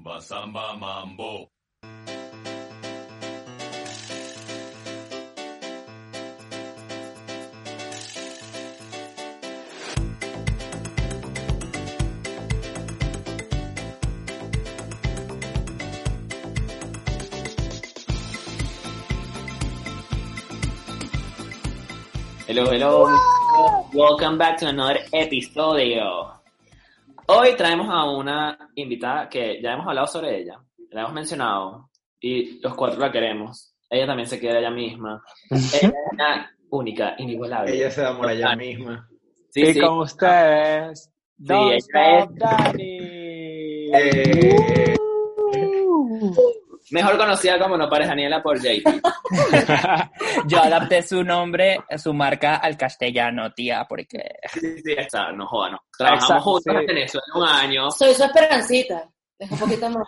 Rumba, samba, mambo. Hello, hello. Welcome back to another episodio. Hoy traemos a una invitada que ya hemos hablado sobre ella, la hemos mencionado y los cuatro la queremos. Ella también se quiere a ella misma. Ella es una única, inigualable. Ella se da por ella misma. Sí, y sí. con ustedes, ella Stop es- Dani. Eh, Mejor conocida como No Pares Daniela por JP. Yo adapté su nombre, su marca al castellano, tía, porque Sí, sí, está, no joda, no. Trabajamos Exacto, juntos sí. en Venezuela un año. Soy su esperancita. Es un poquito más.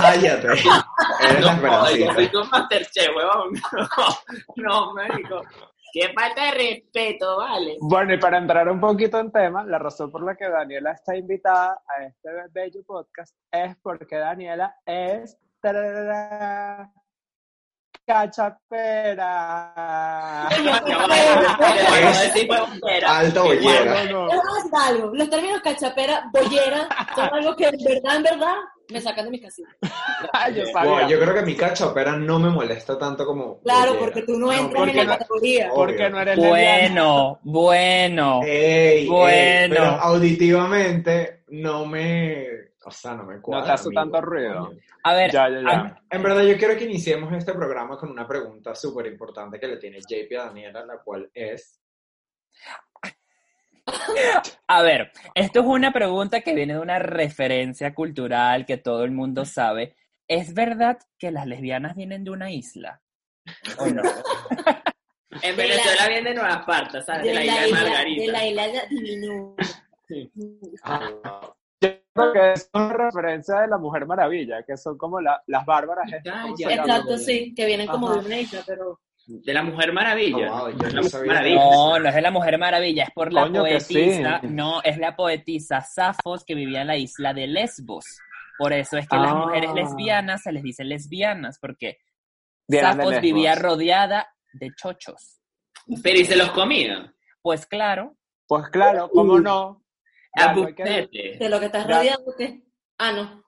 cállate. Eres la No joda, yo esperancita. fui con Masterchef, huevón. No, no, médico. Qué falta de respeto, vale. Bueno, y para entrar un poquito en tema, la razón por la que Daniela está invitada a este bello podcast es porque Daniela es tararara, cachapera. Alta bollera. No, algo. Los términos cachapera, bollera, son algo que en verdad, en verdad, me sacan de mis casillas. Ay, yo yo creo que mi cachopera no me molesta tanto como. Claro, bollera. porque tú no entras porque en la no- categoría. Porque no eres bueno, bueno. Ey, ey, Bueno. pero auditivamente no me. O sea, no me cuadra. te hace amigo. tanto ruido. Coño. A ver, Ya, ya, ya. a- En verdad, yo quiero que iniciemos este programa con una pregunta súper importante que le tiene JP a Daniela, la cual es. a ver, esto es una pregunta que viene de una referencia cultural que todo el mundo sabe. ¿Es verdad que las lesbianas vienen de una isla? ¿O no? En Venezuela viene de Nueva Esparta, ¿sabes? De, De la la isla de isla, Margarita. de la isla de Divinú. Ah, Yo creo que es una referencia de la Mujer Maravilla, que son como la- las bárbaras. estas, ¿cómo se Calla. llama? Exacto, sí, que vienen como Ajá. de una isla, pero. De la Mujer Maravilla. Oh, wow, yo no sabía. Maravilla. No, no es de la Mujer Maravilla, es por la sí. poetisa. No, es la poetisa Safos que vivía en la isla de Lesbos. Por eso es que las Ah. mujeres lesbianas se les dice lesbianas, porque Safos vivía rodeada de chochos. Pero y se los comía. Pues claro, Pues claro, ¿cómo no? Ya, que-. De lo que estás Ya. rodeando, ¿qué? Ah, no.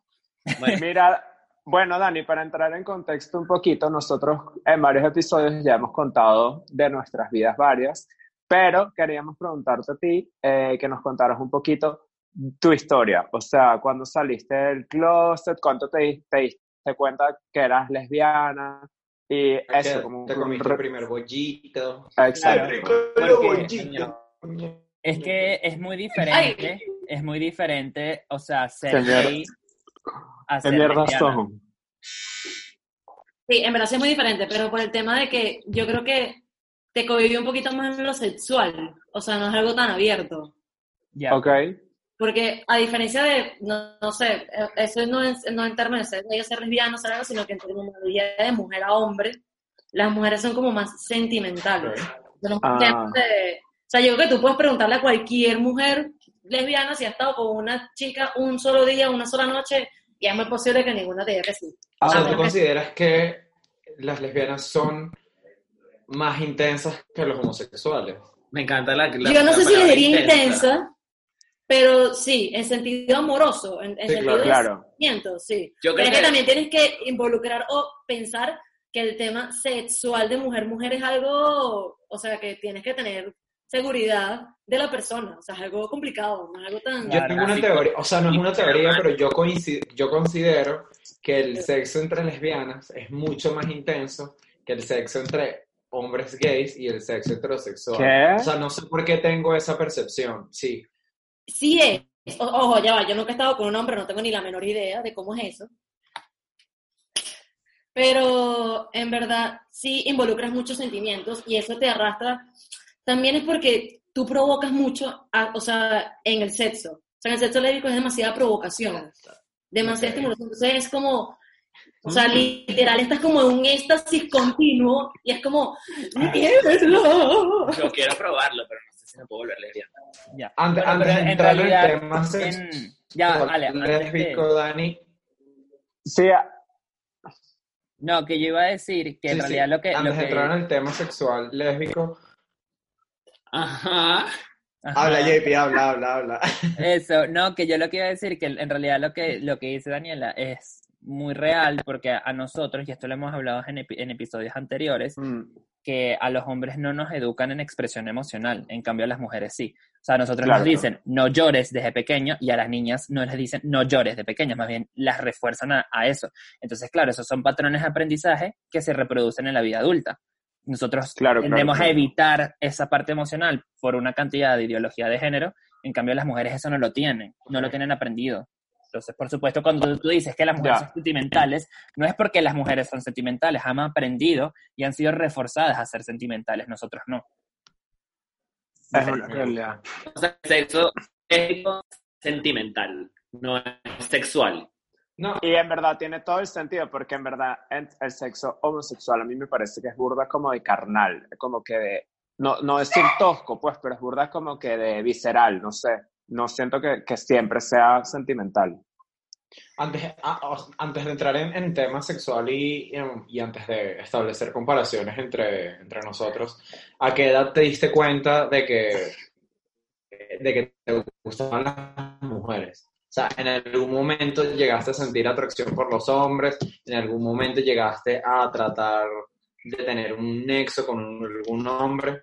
Bueno, Mira, bueno, Dani, para entrar en contexto un poquito, nosotros en varios episodios ya hemos contado de nuestras vidas varias, pero queríamos preguntarte a ti eh, que nos contaras un poquito tu historia, o sea, cuando saliste del closet, cuánto te, te diste cuenta que eras lesbiana y eso, que como te comiste el primer bollito. Exacto. rico porque- bollito. Es que es muy diferente, es muy diferente, o sea, ser gay a ¿Qué ser son? Sí, en verdad sí es muy diferente, pero por el tema de que yo creo que te cohibió un poquito más en lo sexual. O sea, no es algo tan abierto. Ya. Ok. Porque a diferencia de, no, no sé, eso no es no en términos de ser, ser lesbiano, ser algo, sino que en terminología de mujer a hombre, las mujeres son como más sentimentales. De los Ah. de- sea, yo creo que tú puedes preguntarle a cualquier mujer lesbiana si ha estado con una chica un solo día, una sola noche, y es muy posible que ninguna te diga que sí. O Ah, sea, bueno. ¿tú consideras que las lesbianas son más intensas que los homosexuales? me encanta la, la Yo no sé si les diría intensa, pero sí, en sentido amoroso, en, en Sí, sentido claro. de sentimiento, sí. Yo Pero creo es que también tienes que involucrar o pensar que el tema sexual de mujer-mujer es algo, o sea, que tienes que tener seguridad de la persona, o sea, es algo complicado, no es algo tan... Yo tengo una teoría, o sea, no es una teoría, pero yo, coincido, yo considero que el sexo entre lesbianas es mucho más intenso que el sexo entre hombres gays y el sexo heterosexual. ¿Qué? O sea, no sé por qué tengo esa percepción, sí. Sí es, o- ojo, ya va, yo nunca he estado con un hombre, no tengo ni la menor idea de cómo es eso. Pero en verdad sí involucras muchos sentimientos y eso te arrastra. También es porque tú provocas mucho, a- o sea, en el sexo. O sea, en el sexo lésbico es demasiada provocación, demasiada Ok. estimulación. Entonces es como, o sea, literal, estás como en un éxtasis continuo y es como, ¡Niebla! yo quiero probarlo, pero no sé si me puedo volver lesbiana. Ya. Antes, Bueno, antes de en entrar en el realidad, tema sexual en- ya, vale, lésbico, Dani, Sí, a- No, que yo iba a decir que en Sí, sí. realidad lo que... lo Antes de que- entrar en el tema sexual lésbico, Ajá. Ajá. habla JP, habla, habla, habla. Eso, no, que yo lo que iba a decir, que en realidad lo que, lo que dice Daniela es muy real, porque a nosotros, y esto lo hemos hablado en, epi- en episodios anteriores, mm, que a los hombres no nos educan en expresión emocional, en cambio a las mujeres sí. O sea, a nosotros Claro. nos dicen no llores desde pequeño y a las niñas no les dicen no llores de pequeñas, más bien las refuerzan a, a eso. Entonces, claro, esos son patrones de aprendizaje que se reproducen en la vida adulta. Nosotros Claro, claro, tendemos a claro. evitar esa parte emocional por una cantidad de ideología de género, en cambio las mujeres eso no lo tienen, no lo tienen aprendido. Entonces, por supuesto, cuando tú dices que las mujeres Ya. son sentimentales, no es porque las mujeres son sentimentales, han aprendido y han sido reforzadas a ser sentimentales, nosotros no. es una realidad. O sea, sexo es sentimental, no es sexual. No, Y en verdad tiene todo el sentido, porque en verdad el sexo homosexual a mí me parece que es burda como de carnal, como que de, no, no decir tosco, pues, pero es burda como que de visceral, no sé. No siento que, que siempre sea sentimental. antes, ah, antes de entrar en, en tema sexual y, y antes de establecer comparaciones entre, entre nosotros, ¿a qué edad te diste cuenta de que, de que te gustaban las mujeres? O sea, ¿en algún momento llegaste a sentir atracción por los hombres? ¿En algún momento llegaste a tratar de tener un nexo con algún hombre?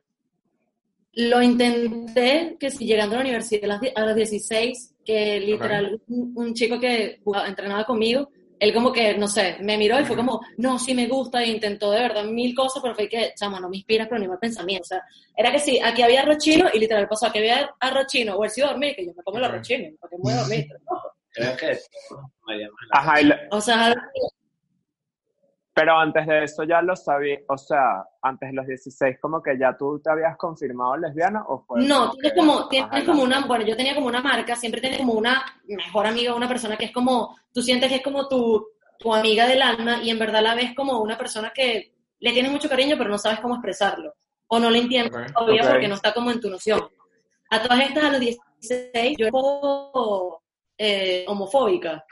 Lo intenté, que si llegando a la universidad a las, die- a las 16, que literal un, un chico que jugaba- entrenaba conmigo, él como que, no sé, me miró y fue como, no, sí me gusta, e intentó de verdad mil cosas, pero fue que, chama, no me inspiras, pero ni mal pensamiento. O sea, era que sí, aquí había arroz chino y literal pasó, aquí había arroz chino, o él sí iba a dormir, que yo me como el arroz chino, porque me voy a dormir. Creo que Ajá, y O sea, pero antes de eso ya lo sabía, o sea, antes de los 16 como que ya tú te habías confirmado lesbiana o fue No, tienes como, tienes como una, bueno, yo tenía como una marca, siempre tienes como una mejor amiga, una persona que es como, tú sientes que es como tu, tu amiga del alma y en verdad la ves como una persona que le tienes mucho cariño pero no sabes cómo expresarlo o no le entiendes Ok, todavía ok. porque no está como en tu noción. A todas estas, a los 16, yo era un poco eh, homofóbica.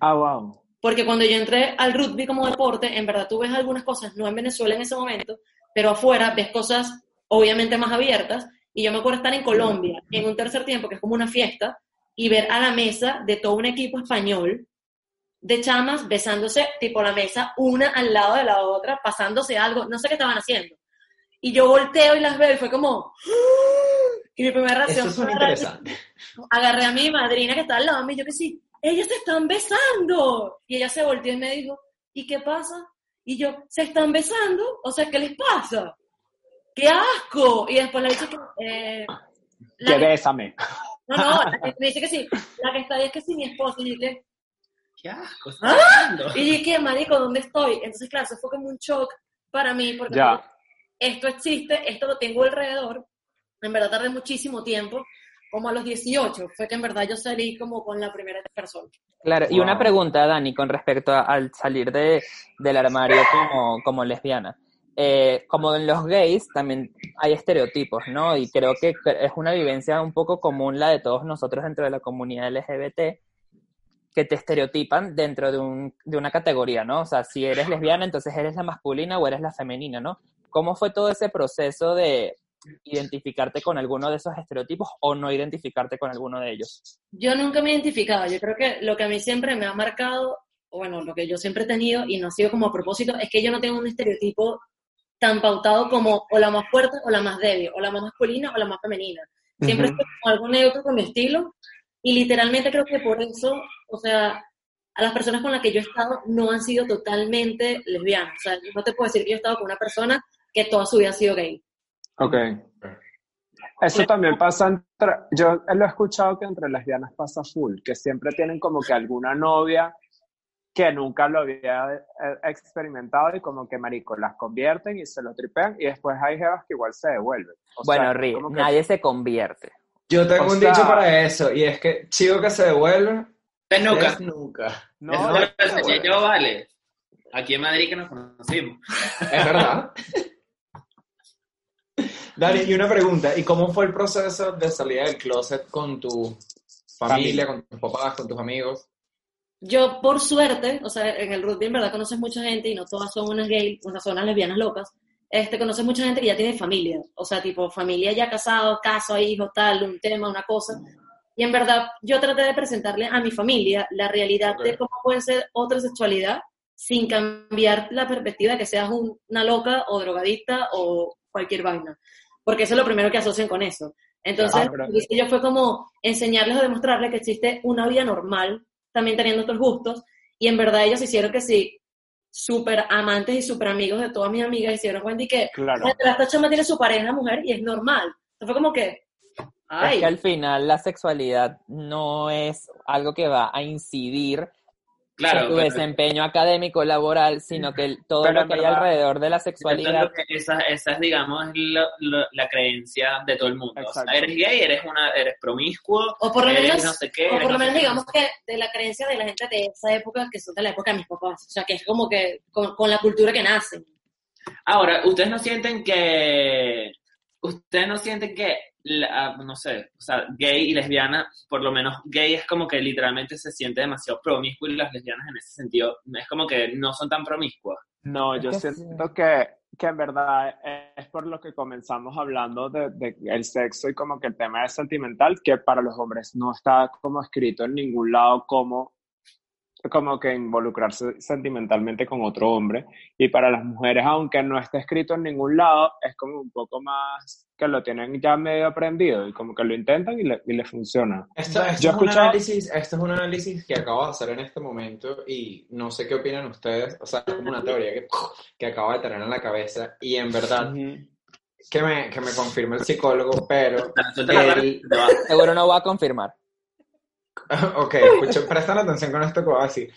Ah, wow. Porque cuando yo entré al rugby como deporte, en verdad tú ves algunas cosas, no en Venezuela en ese momento, pero afuera ves cosas obviamente más abiertas. Y yo me acuerdo estar en Colombia, en un tercer tiempo, que es como una fiesta, y ver a la mesa de todo un equipo español de chamas besándose tipo la mesa, una al lado de la otra, pasándose algo, no sé qué estaban haciendo. Y yo volteo y las veo y fue como... Y mi primera reacción fue agarré a mi madrina que estaba al lado de mí, yo que sí, ellas se están besando. Y ella se volteó y me dijo, ¿y qué pasa? Y yo, ¿se están besando? O sea, ¿qué les pasa? ¡Qué asco! Y después le dice que... eh, la Que que- bésame. no, no, la que me dice que sí. La que está ahí es que sí, mi esposo. Y yo que, Qué asco. ¿Ah? y que, marico, ¿dónde estoy? Entonces, claro, eso fue como un shock para mí, porque Ya. esto existe, esto lo tengo alrededor. En verdad tardé muchísimo tiempo, como a los 18, fue que en verdad yo salí como con la primera persona. Claro, y Wow. una pregunta, Dani, con respecto a- al salir de, del armario como, como lesbiana. Eh, como en los gays también hay estereotipos, ¿no? Y creo que es una vivencia un poco común la de todos nosotros dentro de la comunidad LGBT, que te estereotipan dentro de, un, de una categoría, ¿no? O sea, si eres lesbiana, entonces eres la masculina o eres la femenina, ¿no? ¿Cómo fue todo ese proceso de identificarte con alguno de esos estereotipos o no identificarte con alguno de ellos? Yo nunca me he identificado, yo creo que lo que a mí siempre me ha marcado, o bueno, lo que yo siempre he tenido y no ha sido como a propósito, es que yo no tengo un estereotipo tan pautado como o la más fuerte o la más débil, o la más masculina o la más femenina. Siempre estoy como algo neutro con mi estilo y literalmente creo que por eso, o sea, a las personas con las que yo he estado no han sido totalmente lesbianas. O sea, no te puedo decir que yo he estado con una persona que toda su vida ha sido gay. Ok. Eso también pasa entre, yo lo he escuchado que entre lesbianas pasa full, que siempre tienen como que alguna novia que nunca lo había eh, experimentado y como que marico las convierten y se lo tripean y después hay jevas que igual se devuelven. O bueno, sea, que- nadie se convierte. Yo tengo O un sea- dicho para eso, y es que chico que se devuelve, Pues nunca. es nunca. No, yo, vale. Aquí en Madrid que nos conocimos. Es verdad. Dani, y una pregunta, ¿y cómo fue el proceso de salida del closet con tu familia, Familia. con tus papás, con tus amigos? yo por suerte, o sea, en el rugby en verdad conoces mucha gente y no todas son unas gays, unas son unas lesbianas locas, este, conoces mucha gente que ya tiene familia, o sea, tipo familia ya casado, caso, hijos, tal, un tema, una cosa. Y en verdad yo traté de presentarle a mi familia la realidad de cómo puede ser otra sexualidad sin cambiar la perspectiva de que seas un- una loca o drogadicta o cualquier vaina. Porque eso es lo primero que asocian con eso. Entonces, Ah, pero- lo que hice yo fue como enseñarles o demostrarles que existe una vida normal, también teniendo otros gustos, y en verdad ellos hicieron que sí, súper amantes y súper amigos de todas mis amigas, hicieron cuenta y que Claro. esta chama tiene su pareja mujer y es normal. Entonces fue como que, ay, Es que al final la sexualidad no es algo que va a incidir Claro, tu pero- desempeño académico, laboral, sino que el- todo lo que hay verdad- alrededor de la sexualidad esa, esa es, digamos, lo- lo- la creencia de todo el mundo. O sea, eres gay, eres, una, eres promiscuo, o por lo eres menos, no sé qué. o eres por lo no sé menos qué. digamos que de la creencia de la gente de esa época, que son de la época de mis papás. O sea, que es como que con, con la cultura que nacen. Ahora, ¿ustedes no sienten que... Ustedes no sienten que, la- no sé, o sea, gay y lesbiana, por lo menos gay es como que literalmente se siente demasiado promiscuo y las lesbianas en ese sentido es como que no son tan promiscuas. No, Es yo que siento que, que en verdad es por lo que comenzamos hablando de, de el sexo y como que el tema es sentimental, que para los hombres no está como escrito en ningún lado como, como que involucrarse sentimentalmente con otro hombre. Y para las mujeres, aunque no esté escrito en ningún lado, es como un poco más que lo tienen ya medio aprendido y como que lo intentan y le, y le funciona. Esto, esto Yo es un análisis, esto es un análisis que acabo de hacer en este momento y no sé qué opinan ustedes, o sea, es como una teoría que, que acabo de tener en la cabeza y en verdad que me, que me confirme el psicólogo, pero seguro no va a confirmar. Ok, escuchen, prestan atención con esto que voy a decir.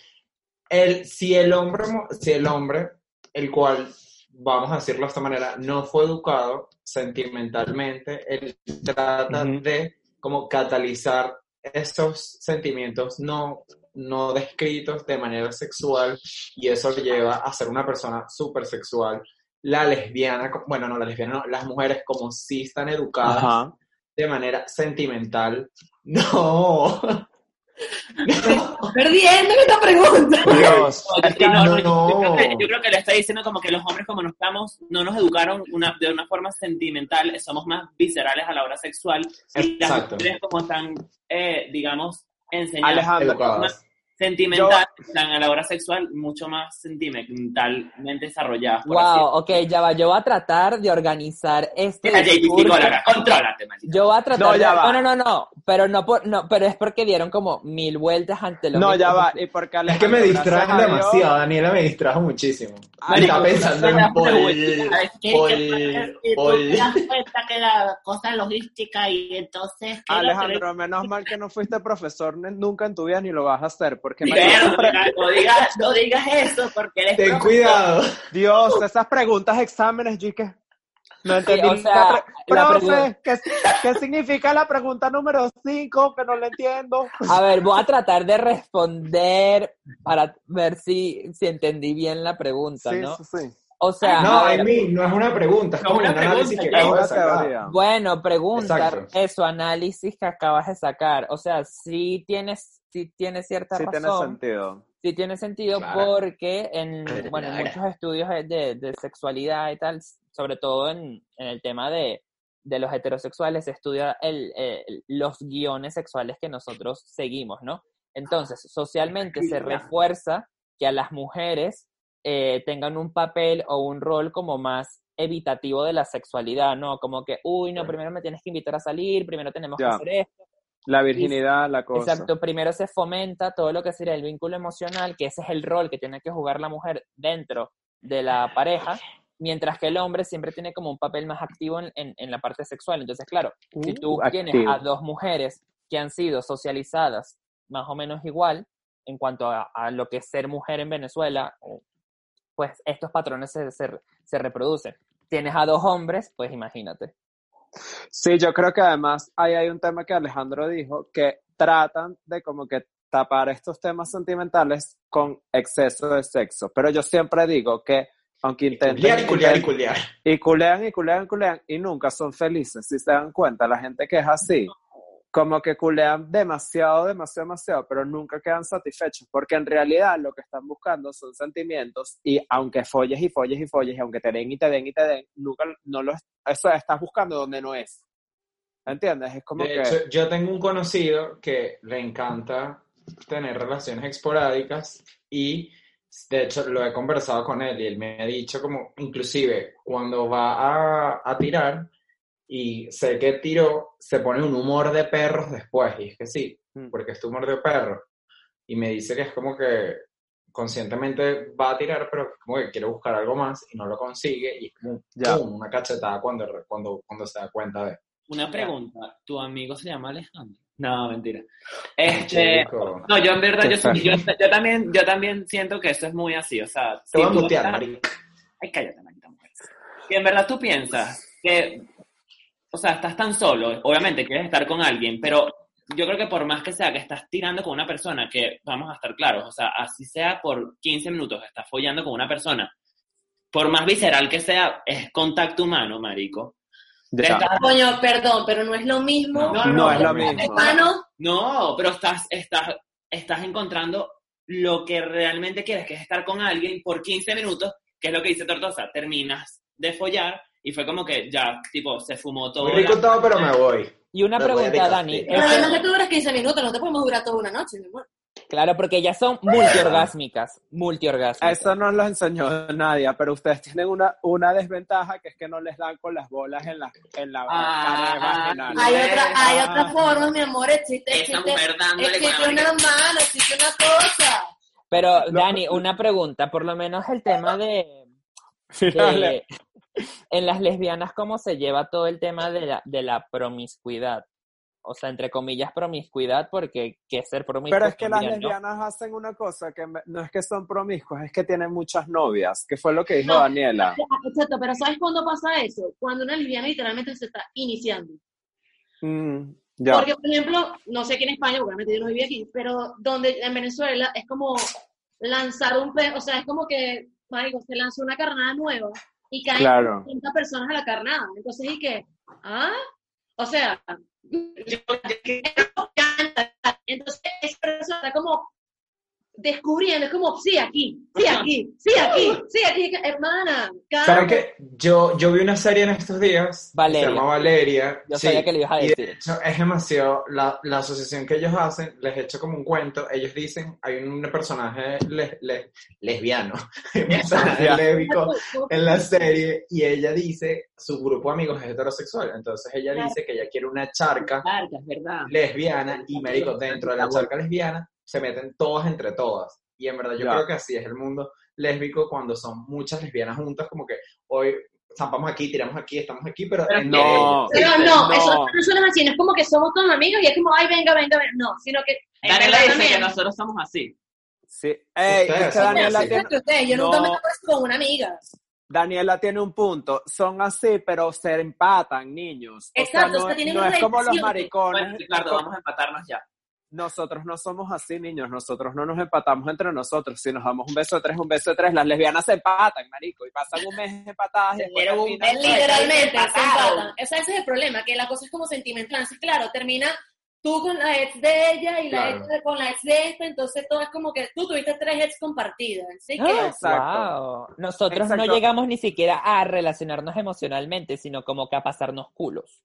El, si, el hombre, si el hombre, el cual, vamos a decirlo de esta manera, no fue educado sentimentalmente, él trata Ujú. de como catalizar esos sentimientos no, no descritos de manera sexual y eso lo lleva a ser una persona súper sexual. La lesbiana, bueno, no, la lesbiana no, las mujeres como si están educadas Ajá. de manera sentimental. No. Perdiendo en esta pregunta. Dios. Es que no, no, No. Yo, creo que, yo creo que le está diciendo como que los hombres como no estamos, no nos educaron una, de una forma sentimental, somos más viscerales a la hora sexual y las mujeres como están, eh, digamos, enseñadas Alejandro, Educadas. Sentimental, están a la hora sexual mucho más sentimentalmente desarrolladas. por Wow, ok, ya va. Yo voy a tratar de organizar este. Mira, psicóloga, contrólate, maldita. Yo voy a tratar No, de... ya va. No, no, no, no, pero no, por, no, pero es porque dieron como mil vueltas ante lo No, mismo. ya va. Y porque Es que me distraen demasiado, Daniela me distrajo muchísimo. Marico, Está pensando en das cuenta que la cosa logística y entonces... ¿qué es lo que Alejandro, menos mal que no fuiste profesor nunca en tu vida ni lo vas a hacer, porque no, digas, no digas eso porque eres Ten profesor. cuidado. Dios, esas preguntas, exámenes, yo que no entendí. o sea, la pre- la Profe, pregun- ¿qué, qué significa la pregunta número 5? Que no la entiendo. A ver, voy a tratar de responder para ver si, si entendí bien la pregunta, Sí, ¿no? sí, sí. O sea, No, ver, mean, no es una pregunta, es como un una análisis que acabo de sacar. bueno, pregunta, Exacto. eso, análisis que acabas de sacar. O sea, sí tienes, sí tiene cierta Sí tiene sentido. Sí tiene sentido Claro. porque en, bueno, en muchos estudios de, de- sexualidad y tal, sobre todo en, en el tema de, de los heterosexuales, se estudia el, el- los guiones sexuales que nosotros seguimos, ¿no? Entonces, socialmente se refuerza que a las mujeres eh, tengan un papel o un rol como más evitativo de la sexualidad, ¿no? Como que, uy, no, primero me tienes que invitar a salir, primero tenemos que hacer esto. La virginidad, la cosa. Exacto, primero se fomenta todo lo que sería el vínculo emocional, que ese es el rol que tiene que jugar la mujer dentro de la pareja, mientras que el hombre siempre tiene como un papel más activo en, en- en la parte sexual. Entonces, claro, si tú Uh, tienes activo. a dos mujeres que han sido socializadas más o menos igual en cuanto a, a lo que es ser mujer en Venezuela, pues estos patrones se, se, se reproducen. Tienes a dos hombres, pues imagínate. Sí, yo creo que además ahí hay un tema que Alejandro dijo, que tratan de como que tapar estos temas sentimentales con exceso de sexo. Pero yo siempre digo que aunque intenten... Y culiar y culiar. y culean y culean y culean y nunca son felices, si se dan cuenta, la gente que es así, como que culean demasiado, demasiado, demasiado, pero nunca quedan satisfechos, porque en realidad lo que están buscando son sentimientos y aunque folles y folles y folles y aunque te den y te den y te den, nunca, no lo, eso estás buscando donde no es. ¿Entiendes? Es como De que... hecho, yo tengo un conocido que le encanta tener relaciones esporádicas y de hecho lo he conversado con él y él me ha dicho como, inclusive cuando va a, a tirar y sé que tiró, se pone un humor de perros después y es que sí, Mm. porque es tu humor de perro y me dice que es como que conscientemente va a tirar pero como que quiere buscar algo más y no lo consigue y es como Ya. ¡pum! una cachetada cuando, cuando, cuando se da cuenta de... Una pregunta, ¿tu amigo se llama Alejandro? No, mentira. Este, no, yo en verdad, yo, soy- yo, yo también, yo también siento que eso es muy así, o sea, Te voy a si mutear. Ay, cállate, mujer. Si en verdad tú piensas que, o sea, estás tan solo, obviamente quieres estar con alguien, pero yo creo que por más que sea que estás tirando con una persona, que vamos a estar claros, o sea, así sea por 15 minutos, estás follando con una persona, por más visceral que sea, es contacto humano, marico. Estás- Coño, perdón, pero no es lo mismo. No, no, No es lo mismo. no. No, pero estás, estás, estás encontrando lo que realmente quieres, que es estar con alguien por 15 minutos, que es lo que dice Tortosa, terminas de follar y fue como que ya, tipo, se fumó todo. Muy rico la- todo, pero me voy. Y una Me pregunta, Dani. Pero es que- además que tú duras 15 minutos, no te podemos durar toda una noche, mi amor. claro, porque ellas son multiorgásmicas. Multiorgásmicas. Eso no lo enseñó nadie, pero ustedes tienen una, una desventaja que es que no les dan con las bolas en la, en la Ah, vaginal. Hay otra, hay Ah. otra forma, mi amor, existe, Esa existe, mujer dándole con existe la una mano, existe una cosa. Pero, Dani, una pregunta. Por lo menos el tema de, de- en las lesbianas, ¿cómo se lleva todo el tema de la, de la promiscuidad? O sea, entre comillas, promiscuidad, porque ¿qué es ser promiscuo? Pero es que las también, ¿no? lesbianas hacen una cosa que me- no es que son promiscuas, es que tienen muchas novias, que fue lo que dijo No. Daniela. Exacto, pero ¿sabes cuándo pasa eso? Cuando una lesbiana literalmente se está iniciando. Mm, ya. Porque, por ejemplo, no sé aquí en España, porque obviamente yo no viví aquí, pero donde en Venezuela es como lanzar un pe, o sea, es como que, marico, se lanza una carnada nueva y caen Claro. 30 personas a la carnada. Entonces, ¿y qué? ¿Ah? O sea, entonces esa persona está como descubriendo, es como, sí, aquí, sí, aquí, sí, aquí, sí, aquí, hermana, ¿Sabes calma. qué? Yo, yo vi una serie en estos días. Valeria. Se llama Valeria. Yo sí, sabía que le ibas a decir. de hecho, es demasiado. La, la asociación que ellos hacen, les echo como un cuento. Ellos dicen: hay un personaje les- les- lesbiano, un personaje Ya. lésbico en la serie. Y ella dice: su grupo de amigos es heterosexual. Entonces ella Claro. dice que ella quiere una charca es verdad. lesbiana. Y marico, dentro de la charca lesbiana se meten todas entre todas. Y en verdad yo Ya. creo que así es el mundo lésbico cuando son muchas lesbianas juntas, como que hoy zampamos aquí, tiramos aquí, estamos aquí, pero Pero no. Pero no, No. eso no suena así, no es como que somos todos amigos y es como, ay, venga, venga, venga. No, sino que. Daniela dice también- que nosotros somos así. Sí. Ey, Ustedes es que son Daniela así. tiene, ustedes, yo nunca No. me he puesto con una amiga. Daniela tiene un punto. Son así, pero se empatan, niños. O Exacto, sea, o no, sea, tienen no una es como los maricones. Bueno, Ricardo, vamos a empatarnos ya. Nosotros no somos así, niños. Nosotros no nos empatamos entre nosotros. Si nos damos un beso de tres, un beso de tres, las lesbianas se empatan, marico, y pasan un mes empatadas Pero un. Literalmente, se empatan. O sea, ese es el problema, que la cosa es como sentimental. Entonces, claro, termina tú con la ex de ella y la ex de- con la ex de esta, entonces todo es como que tú tuviste tres ex compartidas. Así que, Ah, Exacto. wow. Nosotros Exacto. no llegamos ni siquiera a relacionarnos emocionalmente, sino como que a pasarnos culos.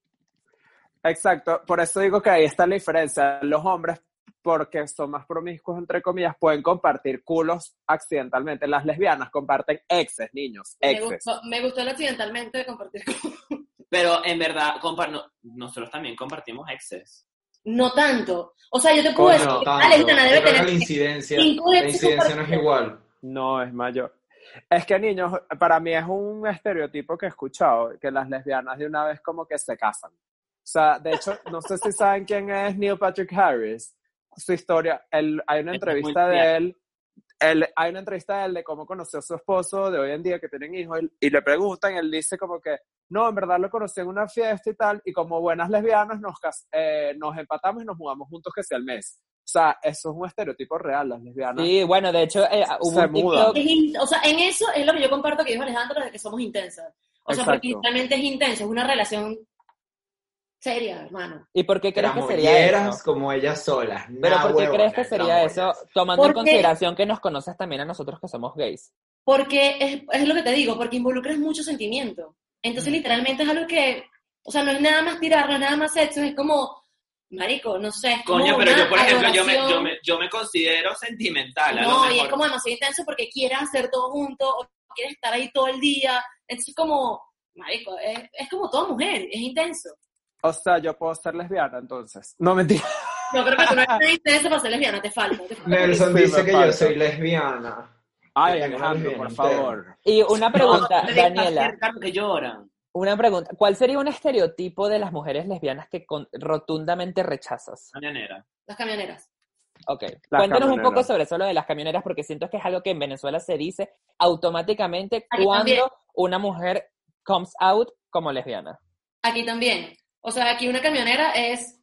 Exacto, por eso digo que ahí está la diferencia. Los hombres, porque son más promiscuos, entre comillas, pueden compartir culos accidentalmente. Las lesbianas comparten exes, niños, me exes. gustó, me gustó el accidentalmente de compartir. Pero en verdad, no- nosotros también compartimos exes. No tanto. O sea, yo te puedo Coño, decir Tanto. debe tener la incidencia, la no es igual. No, es mayor. Es que, niños, para mí es un estereotipo que he escuchado, que las lesbianas de una vez como que se casan. O sea, de hecho, no sé si saben quién es Neil Patrick Harris. Su historia, él, hay una entrevista de él, él- hay una entrevista de él de cómo conoció a su esposo de hoy en día que tienen hijos y, y le preguntan, él dice como que, no, en verdad lo conocí en una fiesta y tal, y como buenas lesbianas nos, eh, nos empatamos y nos mudamos juntos que sea el mes. O sea, eso es un estereotipo real, las lesbianas. Sí, bueno, de hecho, eh, hubo Se un. TikTok Es in- o sea, en eso es lo que yo comparto que dijo Alejandro de que somos intensas. O sea, porque Exacto. realmente es intenso, es una relación seria, hermano. ¿Y por qué crees que sería eso? como ellas solas. Pero ¿por qué crees que sería eso, tomando en Porque- consideración que nos conoces también a nosotros que somos gays? Porque es, es lo que te digo, porque involucras mucho sentimiento. Entonces, literalmente es algo que, o sea, no es nada más tirar, no es nada más sexo, es como, marico, no sé, es como Coño, pero una yo, por ejemplo, yo me, yo, me, yo me considero sentimental. a lo No, y es mejor. como demasiado intenso porque quieres hacer todo junto, o quieres estar ahí todo el día. Entonces, como, marico, es, es como toda mujer, es intenso. O sea, yo puedo ser lesbiana entonces. No mentira. Yo creo que tú no tan intenso para ser lesbiana, te falta. te falta. Nelson Sí, dice me que falta. yo soy lesbiana. Ay, tengo Alejandro, por lesbiana favor. Y una pregunta, No, te dejas Daniela, acercar porque lloran. una pregunta. ¿Cuál sería un estereotipo de las mujeres lesbianas que con- rotundamente rechazas? Mañanera. Las camioneras. Ok, Las cuéntanos un camioneras. poco sobre eso lo de las camioneras, porque siento que es algo que en Venezuela se dice automáticamente Aquí cuando también. una mujer comes out como lesbiana. Aquí también. O sea, aquí una camionera es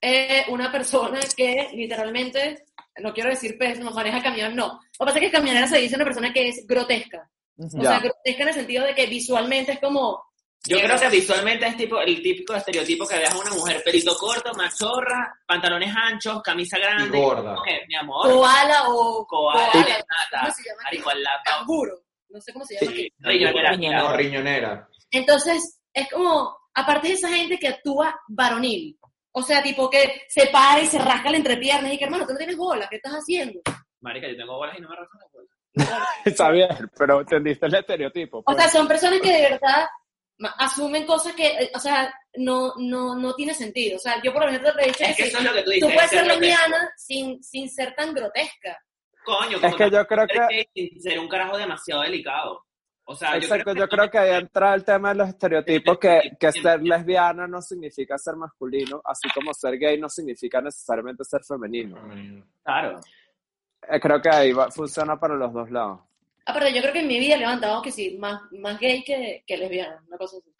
eh, una persona que literalmente, no quiero decir pez, no maneja camión, no. Lo que pasa es que camionera se dice una persona que es grotesca. O Ya. sea, grotesca en el sentido de que visualmente es como, Yo creo que visualmente es tipo el típico estereotipo que veas a una mujer pelito corto, machorra, pantalones anchos, camisa grande. Y gorda. Mujer, mi amor. koala o Koala, koala. ¿Cómo se llama? Canguro. No sé cómo se llama aquí. Riñonera. Riñonera. No, riñonera. Entonces, es como, aparte de esa gente que actúa varonil. O sea, tipo que se para y se rasca la entrepiernas y que, hermano, tú no tienes bola, ¿qué estás haciendo? Marica, yo tengo bolas y no me rascan las bolas. Está bien, pero entendiste el estereotipo. O pues. sea, son personas que de verdad asumen cosas que, eh, o sea, no, no, no tiene sentido. O sea, yo por ejemplo te he dicho Es que que, eso sí, es lo que tú tú dices. puedes ser lesbiana sin, sin ser tan grotesca. Coño, Es que yo creo que- sin ser un carajo demasiado delicado. O sea, Exacto, yo yo creo que ahí entra el tema de los estereotipos, que, que ser lesbiana no significa ser masculino, así como ser gay no significa necesariamente ser femenino. Claro. Eh, Creo que ahí va- funciona para los dos lados. Aparte, yo creo que en mi vida he levantado que sí, más, más gay que, que lesbiana, una cosa así.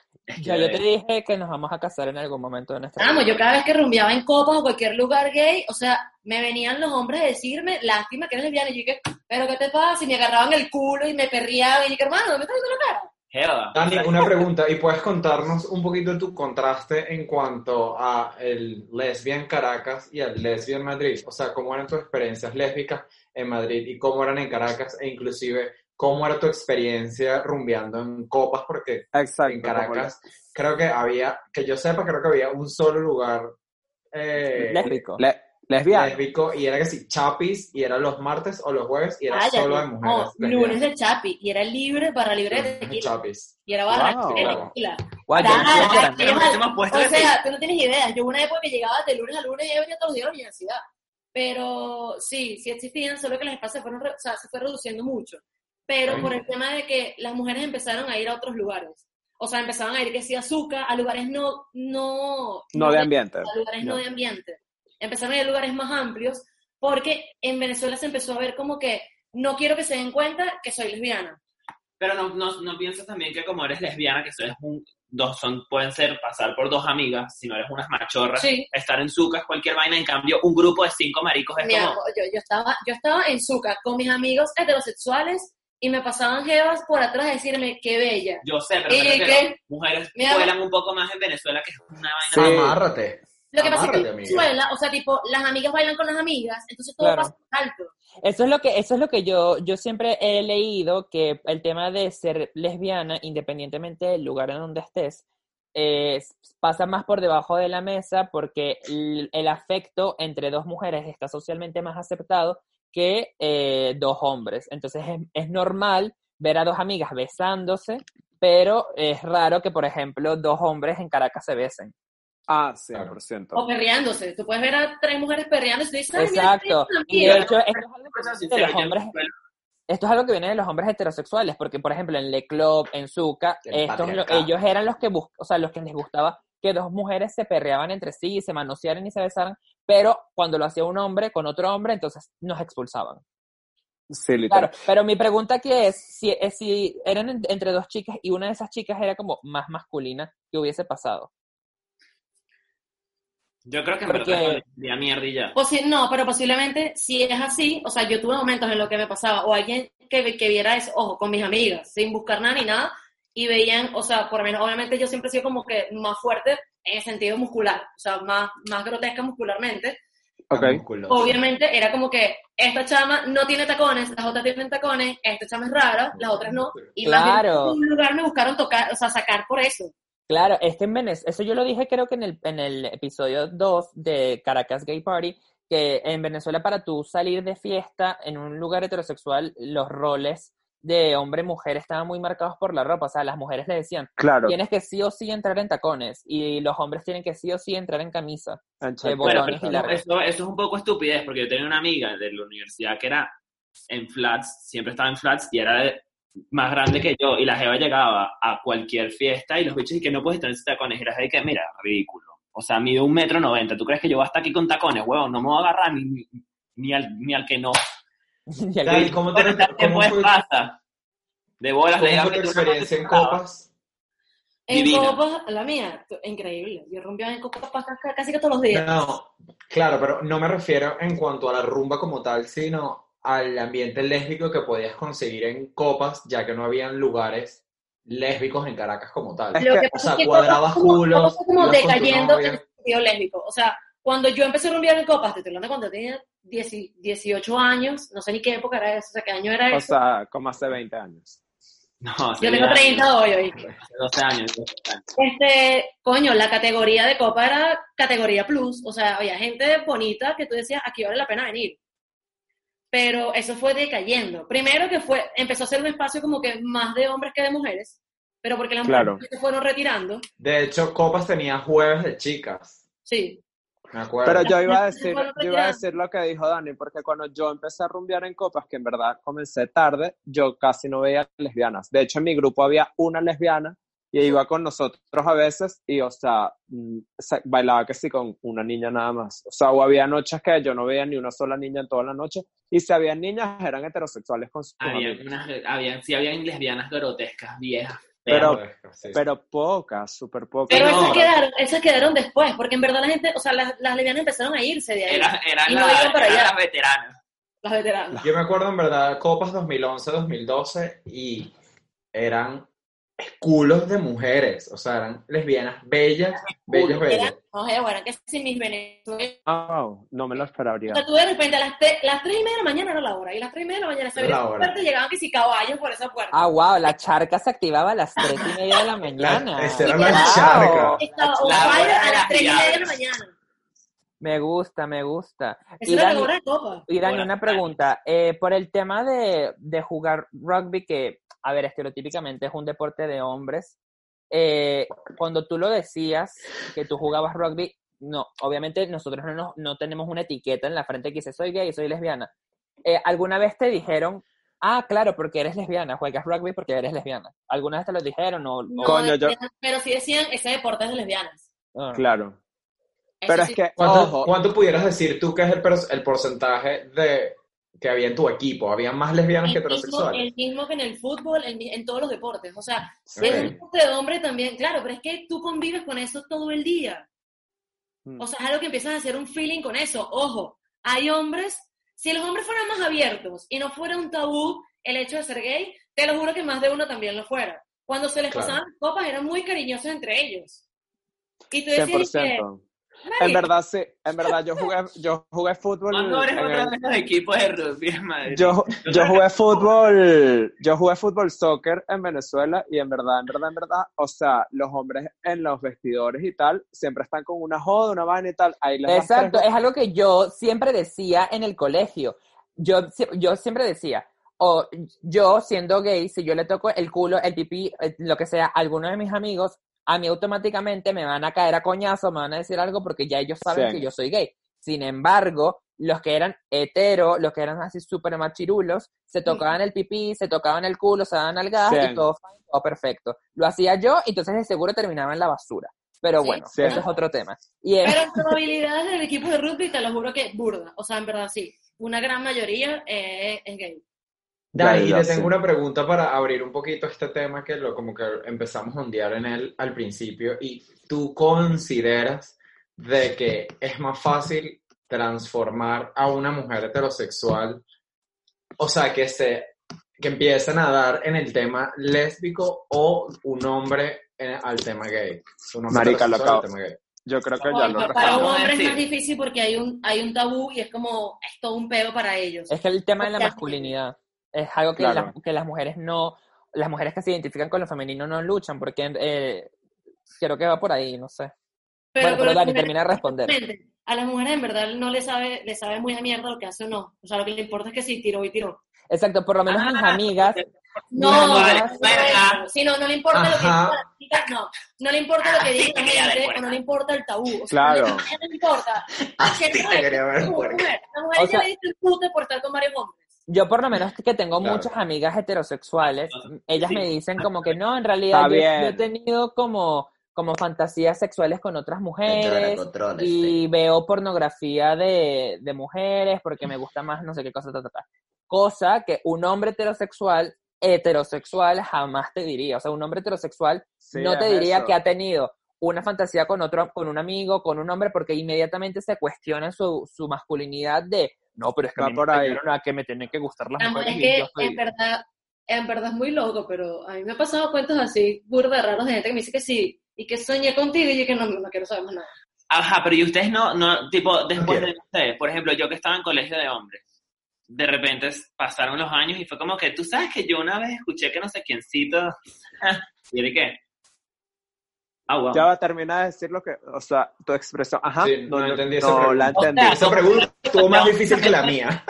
Ya yo te dije que nos vamos a casar en algún momento de nuestra Vamos, vida. yo cada vez que rumbeaba en copas o cualquier lugar gay, o sea, me venían los hombres a decirme, lástima que eres lesbiana, y yo dije, pero ¿qué te pasa? Y me agarraban el culo y me perreaban, y yo dije, hermano, ¿me estás viendo la cara? Jeva. Dani, una pregunta, ¿y puedes contarnos un poquito de tu contraste en cuanto a el lesbian Caracas y el lesbian Madrid? O sea, ¿cómo eran tus experiencias lésbicas en Madrid y cómo eran en Caracas e inclusive cómo era tu experiencia rumbeando en copas? Porque Exacto. en Caracas creo que había, que yo sepa, creo que había un solo lugar eh, Lésbico. le- lesbiana. lésbico y era que sí, chapis y era los martes o los jueves y era Cállate. solo de mujeres. No, lesbianas. lunes de chapi, y era libre para libre de tequila, chapis. y era barra Wow. de tequila. Guau, yo no Nada, yo- O de sea, tú no tienes idea. Yo hubo una época que llegaba de lunes a lunes y yo venía todos los días a la universidad. Pero sí, sí existían, solo que los espacios fueron, o sea, se fue reduciendo mucho. Pero Ay. por el tema de que las mujeres empezaron a ir a otros lugares. O sea, empezaban a ir que sí a azúcar, a lugares no, no, No de ambiente. a lugares no No. de ambiente. Empezaron a ir a lugares más amplios porque en Venezuela se empezó a ver como que no quiero que se den cuenta que soy lesbiana. Pero no, no, no piensas también que como eres lesbiana, que sois un, dos son, pueden ser pasar por dos amigas, si no eres unas machorras, Sí. estar en sucas, cualquier vaina, en cambio, un grupo de cinco maricos es Mira, como, yo, yo, estaba, yo estaba en Zuca con mis amigos heterosexuales y me pasaban jevas por atrás a decirme qué bella. yo sé, pero mujeres Mira, vuelan un poco más en Venezuela, que es una vaina Sí. Amárrate. Lo que pasa es que en. Venezuela, o sea, tipo, las amigas bailan con las amigas, entonces todo Claro. pasa alto. Eso es lo que, eso es lo que yo, yo siempre he leído, que el tema de ser lesbiana, independientemente del lugar en donde estés, eh, pasa más por debajo de la mesa porque el, el afecto entre dos mujeres está socialmente más aceptado que eh, dos hombres. Entonces es, es normal ver a dos amigas besándose, pero es raro que, por ejemplo, dos hombres en Caracas se besen. Ah, 100%. O perreándose. Tú puedes ver a tres mujeres y tú dices, "Ay, mira, Exacto. Y de amiga". hecho, esto es algo que de los hombres esto es algo que viene de los hombres heterosexuales, porque por ejemplo en Le Club, en El estos, patriarcado. ellos eran los que bus- o sea, los que les gustaba que dos mujeres se perreaban entre sí, se manosearan y se besaran, pero cuando lo hacía un hombre con otro hombre, entonces nos expulsaban. Sí, literal. Claro, pero mi pregunta aquí es si, es si eran en- entre dos chicas y una de esas chicas era como más masculina, ¿qué hubiese pasado? Yo creo que en Porque- verdad ya mierda y ya. Posi- no, pero posiblemente si es así, o sea, yo tuve momentos en los que me pasaba, o alguien que, que viera eso, ojo, con mis amigas, sin buscar nada ni nada, y veían, o sea, por lo menos, obviamente yo siempre he sido como que más fuerte en el sentido muscular, o sea, más, más grotesca muscularmente. Ok. Musculoso. Obviamente era como que esta chama no tiene tacones, las otras tienen tacones, esta chama es rara, las otras no. Y más bien Claro. en un lugar me buscaron tocar, o sea, sacar por eso. Claro, es que en Venezuela, eso yo lo dije creo que en el, en el episodio 2 de Caracas Gay Party, que en Venezuela para tú salir de fiesta en un lugar heterosexual, los roles de hombre-mujer estaban muy marcados por la ropa, o sea, las mujeres le decían, Claro. tienes que sí o sí entrar en tacones, y los hombres tienen que sí o sí entrar en camisa. en de. Bueno, y eso, eso es un poco estupidez, porque yo tenía una amiga de la universidad que era en flats, siempre estaba en flats y era de- más grande que yo, y la jeva llegaba a cualquier fiesta y los bichos y que no puedes tener tacones, y la jeva y que, mira, ridículo. O sea, mide un metro noventa, ¿tú crees que yo voy hasta aquí con tacones, huevón? No me voy a agarrar ni, ni, ni al, ni al que no. ¿cómo, te, Bueno, ¿qué cómo fue, pasa? De bolas, cómo fue tu experiencia en copas? En Divina. copas, la mía, increíble. Yo rompía en copas pa- ca- casi que todos los días. No, claro, pero no me refiero en cuanto a la rumba como tal, sino al ambiente lésbico que podías conseguir en copas, ya que no habían lugares lésbicos en Caracas como tal. Lo que- O pasa sea, es que cuadrabas como- culos, como tu decayendo en el sentido lésbico. O sea, cuando yo empecé a rumbear en copas, te estoy hablando cuando tenía 10 18 años, no sé ni qué época era eso, o sea, qué año era O eso. sea, como hace 20 años. No, yo tengo 30 hoy, hoy. Hace 12 años. 12 años. Este, coño, la categoría de copa era categoría plus, o sea, había gente bonita que tú decías, aquí vale la pena venir. Pero eso fue decayendo. Primero que fue, empezó a ser un espacio como que más de hombres que de mujeres, pero porque las Claro. mujeres se fueron retirando, De hecho, copas tenía jueves de chicas, sí. Me acuerdo. Pero yo iba a decir, yo iba a decir lo que dijo Dani, porque cuando yo empecé a rumbear en copas, que en verdad comencé tarde, yo casi no veía lesbianas. De hecho, en mi grupo había una lesbiana y iba con nosotros a veces y, o sea, mm, se- bailaba que sí con una niña nada más. O sea, o había noches que yo no veía ni una sola niña en toda la noche y si había niñas eran heterosexuales con sus Había amigos. unas, habían, sí, habían lesbianas grotescas, viejas. Pero- feas. Sí, sí. Pero pocas, súper pocas. Pero no, esas no. quedaron, esas quedaron después, porque en verdad la gente, o sea, las, las lesbianas empezaron a irse de ahí, Era- eran Y no las- iban para eran allá. las veteranas. las veteranas. Yo me acuerdo en verdad copas 2011-2012 y eran culos de mujeres, o sea, eran lesbianas bellas, bellas, bellas. Eran, no, bueno, que si mis Venezuela. Ah, no me lo esperaría. O sea, tú de repente a las, te- las 3 y media de la mañana era la hora, y las 3 y media de la mañana se hora. puerta y llegaban que si caballos por esa puerta. Ah, wow, la charca se activaba a las tres y media de la mañana. esa era la charca. Estaba on fire a las las 3 y media de la mañana. Me gusta, me gusta. Copa. Y Dani, Hola, una pregunta. Eh, por el tema de, de jugar rugby, que, a ver, estereotípicamente es un deporte de hombres, eh, cuando tú lo decías, que tú jugabas rugby, no, obviamente nosotros no, nos- no tenemos una etiqueta en la frente que dice soy gay, soy lesbiana. Eh, ¿Alguna vez te dijeron, ah, claro, porque eres lesbiana, juegas rugby porque eres lesbiana? ¿Alguna vez te lo dijeron? O, No, Coño, yo- Pero sí decían, ese deporte es de lesbianas. ah. Claro. Eso Pero sí. es que, ¿Cuánto, ojo, cuánto pudieras decir tú que es el porcentaje de que había en tu equipo? ¿Había más lesbianas que mismo, heterosexuales? el mismo que en el fútbol, el en todos los deportes. O sea, es un deporte de hombre también, claro, pero es que tú convives con eso todo el día. Mm. O sea, es algo que empiezas a hacer un feeling con eso. Ojo, hay hombres, si los hombres fueran más abiertos y no fuera un tabú el hecho de ser gay, te lo juro que más de uno también lo fuera. Cuando se les Claro. pasaban copas eran muy cariñosos entre ellos. Y tú decías que, 100%. En "Marico, verdad, sí. En verdad, yo jugué, yo jugué fútbol. ¿Cuándo eres en otra el- vez los equipos de rugby en Madrid? Yo, yo jugué fútbol, yo jugué fútbol soccer en Venezuela y en verdad, en verdad, en verdad, o sea, los hombres en los vestidores y tal, siempre están con una joda, una vaina y tal, ahí les Exacto, tres- es algo que yo siempre decía en el colegio. Yo, yo siempre decía, o yo siendo gay, si yo le toco el culo, el pipí, eh, lo que sea, a alguno de mis amigos, a mí automáticamente me van a caer a coñazo, me van a decir algo porque ya ellos saben Sí. que yo soy gay. Sin embargo, los que eran hetero, los que eran así súper machirulos, se tocaban el pipí, se tocaban el culo, se daban al gas Sí. y todo, todo perfecto. Lo hacía yo, y entonces de seguro terminaba en la basura. Pero Sí. bueno, Sí. eso es otro tema. Y es- Pero en probabilidades del equipo de rugby, te lo juro que burda. O sea, en verdad sí. Una gran mayoría eh, es gay. Dani, sé. tengo una pregunta para abrir un poquito este tema que lo como que empezamos a ondear en él al principio y tú consideras de que es más fácil transformar a una mujer heterosexual, o sea, que se que empiecen a dar en el tema lésbico o un hombre en- al tema gay. Marica, lo acabo- tema gay. Yo creo que ya lo para un hombre es más difícil porque hay un, hay un tabú y es como, es todo un peo para ellos. Es que el tema de la masculinidad es algo que, Claro. las, que las mujeres no, las mujeres que se identifican con lo femenino no luchan, porque eh, creo que va por ahí, no sé. bueno, pero las Dani, mujeres- termina de responder. A las mujeres en verdad no le sabe, le sabe muy a mierda lo que hace o no. O sea, lo que le importa es que si tiró y tiró. Exacto, por lo menos mis Ah, amigas, No, Mis no, amigas- no, no, no. Si no, no le importa lo que digan las chicas, no. No le importa lo que diga la sí, quería ver gente puerca. o no le importa el tabú. O sea, Claro. no, le- no le importa. Así Que te no, quería ver, tú, puerca. mujer. La mujer O ya le dice el pute por estar con varios hombres. Yo por lo menos que tengo Claro. muchas amigas heterosexuales, ellas Sí. me dicen como que no, en realidad yo, he tenido como, como fantasías sexuales con otras mujeres controles, y veo pornografía de, de mujeres porque me gusta más no sé qué cosa, ta, ta, ta. cosa que un hombre heterosexual, heterosexual jamás te diría, o sea, un hombre heterosexual Sí, no te diría eso. que ha tenido una fantasía con otro, con un amigo, con un hombre, porque inmediatamente se cuestiona su, su masculinidad de no, pero es que Va a mí por me ahí. a que me tienen que gustar las mujeres es que soy- en verdad, en verdad es muy loco, pero a mí me ha pasado cuentos así, burda raros de gente que me dice que sí, y que soñé contigo y yo que no, no quiero saber más nada. Ajá, pero y ustedes no, no, tipo, después de ustedes, por ejemplo, yo que estaba en colegio de hombres, de repente pasaron los años y fue como que, tú sabes que yo una vez escuché que no sé quiéncito, y de qué, ah, wow. Ya va a terminar de decir lo que, o sea, tu expresión, ajá, Sí, no entendí esa no pregunta. la entendí. O sea, Esa pregunta estuvo más difícil que la mía.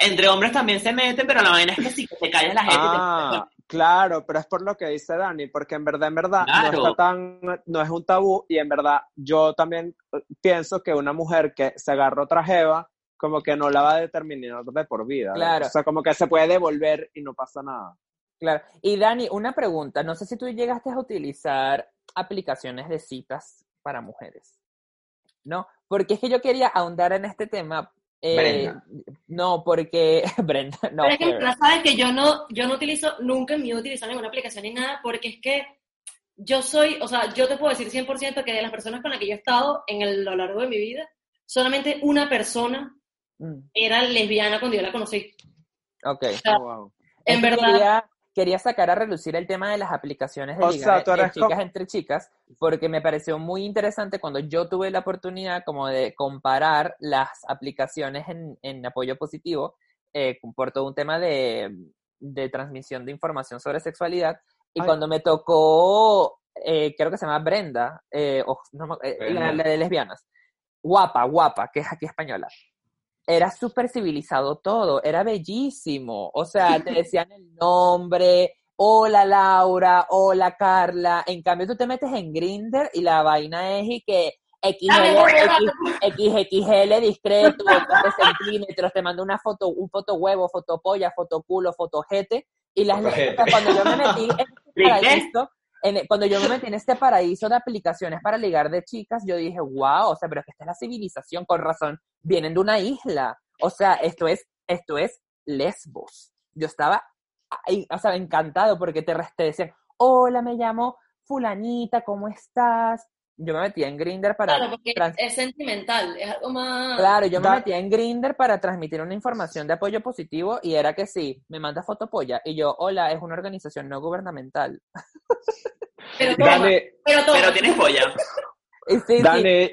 Entre hombres también se meten, pero la vaina es que sí, que te callas la gente. te- Ah, claro, pero es por lo que dice Dani, porque en verdad, en verdad, Claro. no está tan, no es un tabú y en verdad yo también eh, pienso que una mujer que se agarró otra jeva, como que no la va a determinar de por vida. Claro. O sea, como que se puede devolver y no pasa nada. Claro. Y Dani, una pregunta, no sé si tú llegaste a utilizar aplicaciones de citas para mujeres, ¿no? Porque es que yo quería ahondar en este tema. eh, Brenda. No, porque... Brenda, no. pero es que en verdad sabes que yo no, yo no utilizo, nunca en mi vida he utilizado ninguna aplicación ni nada, porque es que yo soy, o sea, yo te puedo decir 100% que de las personas con las que yo he estado en el, a lo largo de mi vida, solamente una persona Mm, era lesbiana cuando yo la conocí. ok. sea, Oh, wow. En Es verdad, Quería, quería sacar a relucir el tema de las aplicaciones de O sea, de eres chicas entre chicas, porque me pareció muy interesante cuando yo tuve la oportunidad como de comparar las aplicaciones en, en apoyo positivo eh, por todo un tema de, de transmisión de información sobre sexualidad. Y Ay. cuando me tocó, eh, creo que se llama Brenda, eh, no la, Brenda. la de lesbianas, guapa, guapa, que es aquí española era súper civilizado todo, era bellísimo. O sea, te decían el nombre, hola Laura, hola Carla. En cambio, tú te metes en Grinder y la vaina es y que XL, X, XXL discreto, 3 centímetros, te mando una foto, un foto huevo, foto polla, foto culo, foto jete. Y las jete. cuando yo me metí en ¿Qué? paraíso, en- cuando yo me metí en este paraíso de aplicaciones para ligar de chicas, yo dije, wow, o sea, pero es que esta es la civilización, con razón, vienen de una isla. O sea, esto es, esto es Lesbos. Yo estaba, ahí, o sea, encantado porque te, te decían, hola, me llamo fulanita, ¿cómo estás? Yo me metía en Grinder para... claro, porque trans- es sentimental, es algo más... Claro, yo me metía en Grinder para transmitir una información de apoyo positivo y era que sí, me manda fotopolla y yo, hola, es una organización no gubernamental. Pero toma, pero toma. Pero tienes polla. Sí, Dani,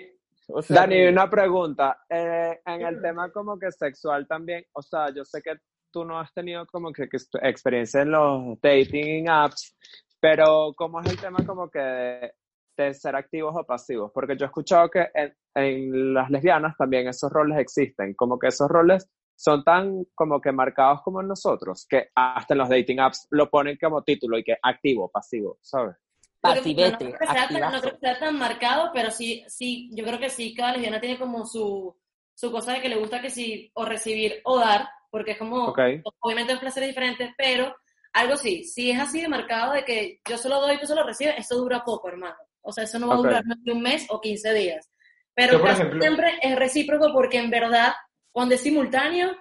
o sea, Dani, una pregunta. Eh, en el tema como que sexual también, o sea, yo sé que tú no has tenido como que, que exp- experiencia en los dating apps, pero ¿cómo es el tema como que de, ser activos o pasivos? Porque yo he escuchado que en, en las lesbianas también esos roles existen, como que esos roles son tan como que marcados como en nosotros, que hasta en los dating apps lo ponen como título y que activo, pasivo, ¿sabes? Pasivete, no, creo que sea tan, no activazo. creo que sea tan marcado, pero sí, sí, yo creo que sí, cada lesbiana tiene como su, su cosa de que le gusta que sí, o recibir o dar, porque es como, obviamente los placeres diferentes, pero algo sí, si es así de marcado de que yo solo doy y tú solo recibes, eso dura poco, hermano. O sea, eso no va a durar más de un mes o 15 días. Pero Yo, ejemplo- siempre es recíproco porque en verdad, cuando es simultáneo,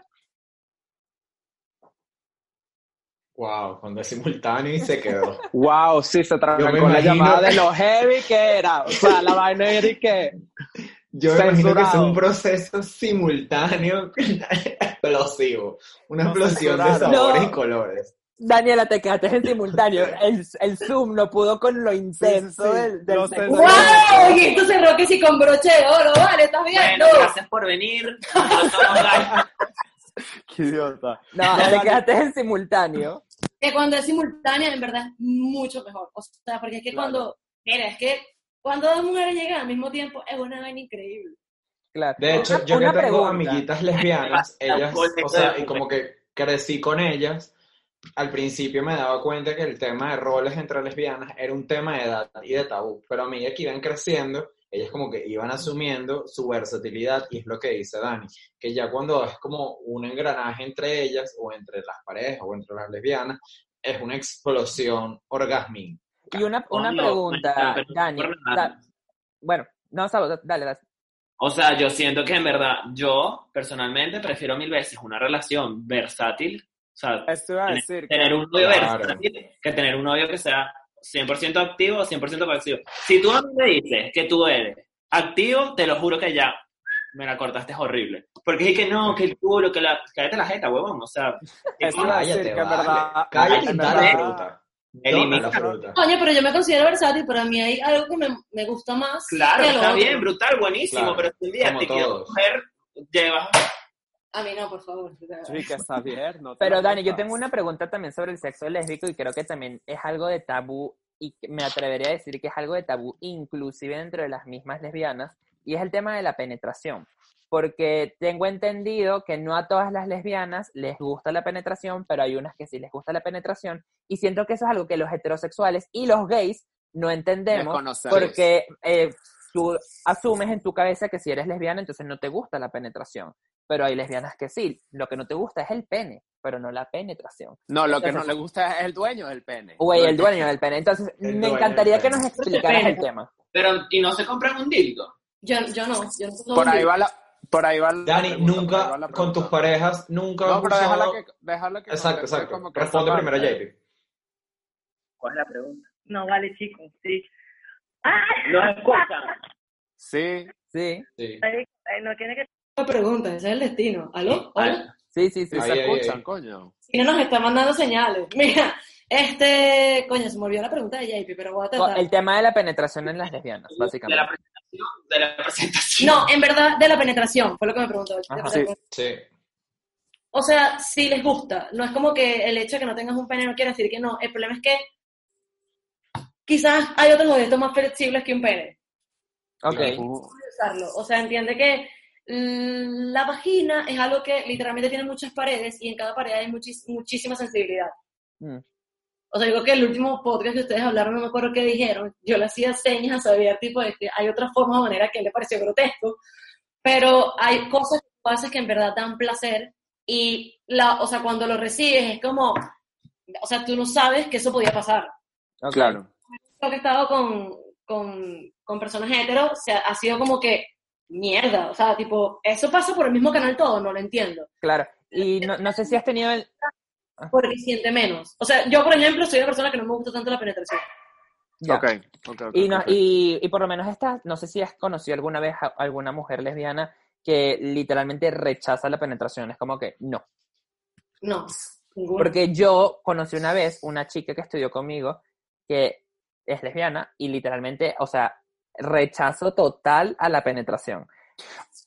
Wow, cuando es simultáneo y se quedó. Wow, sí, se Yo trancó me la imagino- llamada de lo heavy que era. O sea, la vaina era y que. Yo me imagino que es un proceso simultáneo explosivo. Una No explosión de sabores No. y colores. Daniela, te quedaste en simultáneo. El, el Zoom no pudo con lo intenso Sí, sí, del, del sé. ¡Wow! Y esto cerró que sí con broche de oro, vale, ¿estás viendo? Bueno, gracias por venir. Qué idiota. No, te quedaste en simultáneo. Que cuando es simultánea, en verdad, es mucho mejor. O sea, porque es que Claro. cuando, mira, es que cuando dos mujeres llegan al mismo tiempo, es una vaina increíble. Claro. De hecho, Una- yo que una tengo pregunta. amiguitas lesbianas, ellas, o sea, y como que crecí con ellas, al principio me daba cuenta que el tema de roles entre lesbianas era un tema de edad y de tabú, pero a medida que iban creciendo, ellas como que iban asumiendo su versatilidad, y es lo que dice Dani, que ya cuando es como un engranaje entre ellas, o entre las parejas, o entre las lesbianas, es una explosión orgasmín. Y una, una Coño, pregunta, no Dani. da- bueno, no, Sabo, dale, dale. O sea, yo siento que en verdad, yo personalmente prefiero mil veces una relación versátil, o sea, Esto iba a tener, decir. tener un novio Claro. versátil que tener un novio que sea 100% activo o 100% pasivo. Si tú a mí me dices que tú eres activo, te lo juro que ya me la cortaste, es horrible. Porque es que no, que el culo, que la... Cállate la jeta, huevón, o sea... Esto iba a decir que en vale. verdad. Cállate y verdad- fruta. Elimina. La fruta. Coño, pero yo me considero versátil, pero a mí hay algo que me, me gusta más. Claro, que está otro. bien, brutal, buenísimo, Claro, pero si un día te quieres coger, llevas... A mí no, por favor. Sí, que está bien. no te Pero Dani, yo tengo una pregunta también sobre el sexo lésbico y creo que también es algo de tabú y me atrevería a decir que es algo de tabú inclusive dentro de las mismas lesbianas y es el tema de la penetración. Porque tengo entendido que no a todas las lesbianas les gusta la penetración, pero hay unas que sí les gusta la penetración y siento que eso es algo que los heterosexuales y los gays no entendemos porque eh, tú asumes en tu cabeza que si eres lesbiana entonces no te gusta la penetración. Pero hay lesbianas que sí, lo que no te gusta es el pene, pero no la penetración. No, lo que no le gusta es el dueño del pene. Güey, el dueño del pene. Entonces, El me encantaría que nos explicaras el tema. Pero, ¿y no se compran un dildo? Yo, yo no, yo no Por ahí va la. Por ahí va la Dani, pregunta, va nunca la con tus parejas, nunca No, pero déjala que, déjala que Exacto, exacto. como que Responde primero. JP. ¿Cuál es la pregunta? No vale, chicos, sí. ¿Nos escuchan? Sí, Sí, Sí. No tiene que pregunta, ese es el destino. ¿Aló? ¿Hola? sí, sí, sí. sí Ahí, se ahí, escuchan, ahí. coño. Si no nos está mandando señales. Mira, este, coño, se me olvidó la pregunta de JP, pero voy a tratar. El tema de la penetración en las lesbianas, De la básicamente. presentación, de la presentación. No, en verdad, de la penetración, fue lo que me preguntó. Ajá. Sí. Sí. O sea, si les gusta. No es como que el hecho de que no tengas un pene no quiere decir que no. El problema es que quizás hay otros objetos más flexibles que un pene. Ok. Usarlo. O sea, entiende que la vagina es algo que literalmente tiene muchas paredes y en cada pared hay muchis- muchísima sensibilidad. Mm. O sea, digo que el último podcast que ustedes hablaron, no me acuerdo qué dijeron, yo le hacía señas a Xavier, tipo de que hay otra forma o manera que él le pareció grotesco, pero hay cosas que haces que en verdad dan placer y, la, o sea, cuando lo recibes es como, o sea, tú no sabes que eso podía pasar ok. Claro. lo que he estado con, con, con personas heteros, o sea, ha sido como que mierda, o sea, tipo, eso pasa por el mismo canal todo, no lo entiendo, Claro. Y no, no sé si has tenido el... porque siente menos. O sea, yo, por ejemplo, soy una persona que no me gusta tanto la penetración. ya. Ok, ok, ok, Y, no, y, y por lo menos esta, no sé si has conocido alguna vez a alguna mujer lesbiana que literalmente rechaza la penetración. Es como que no. No, ninguna. Porque yo conocí una vez una chica que estudió conmigo que es lesbiana y literalmente, o sea, rechazo total a la penetración.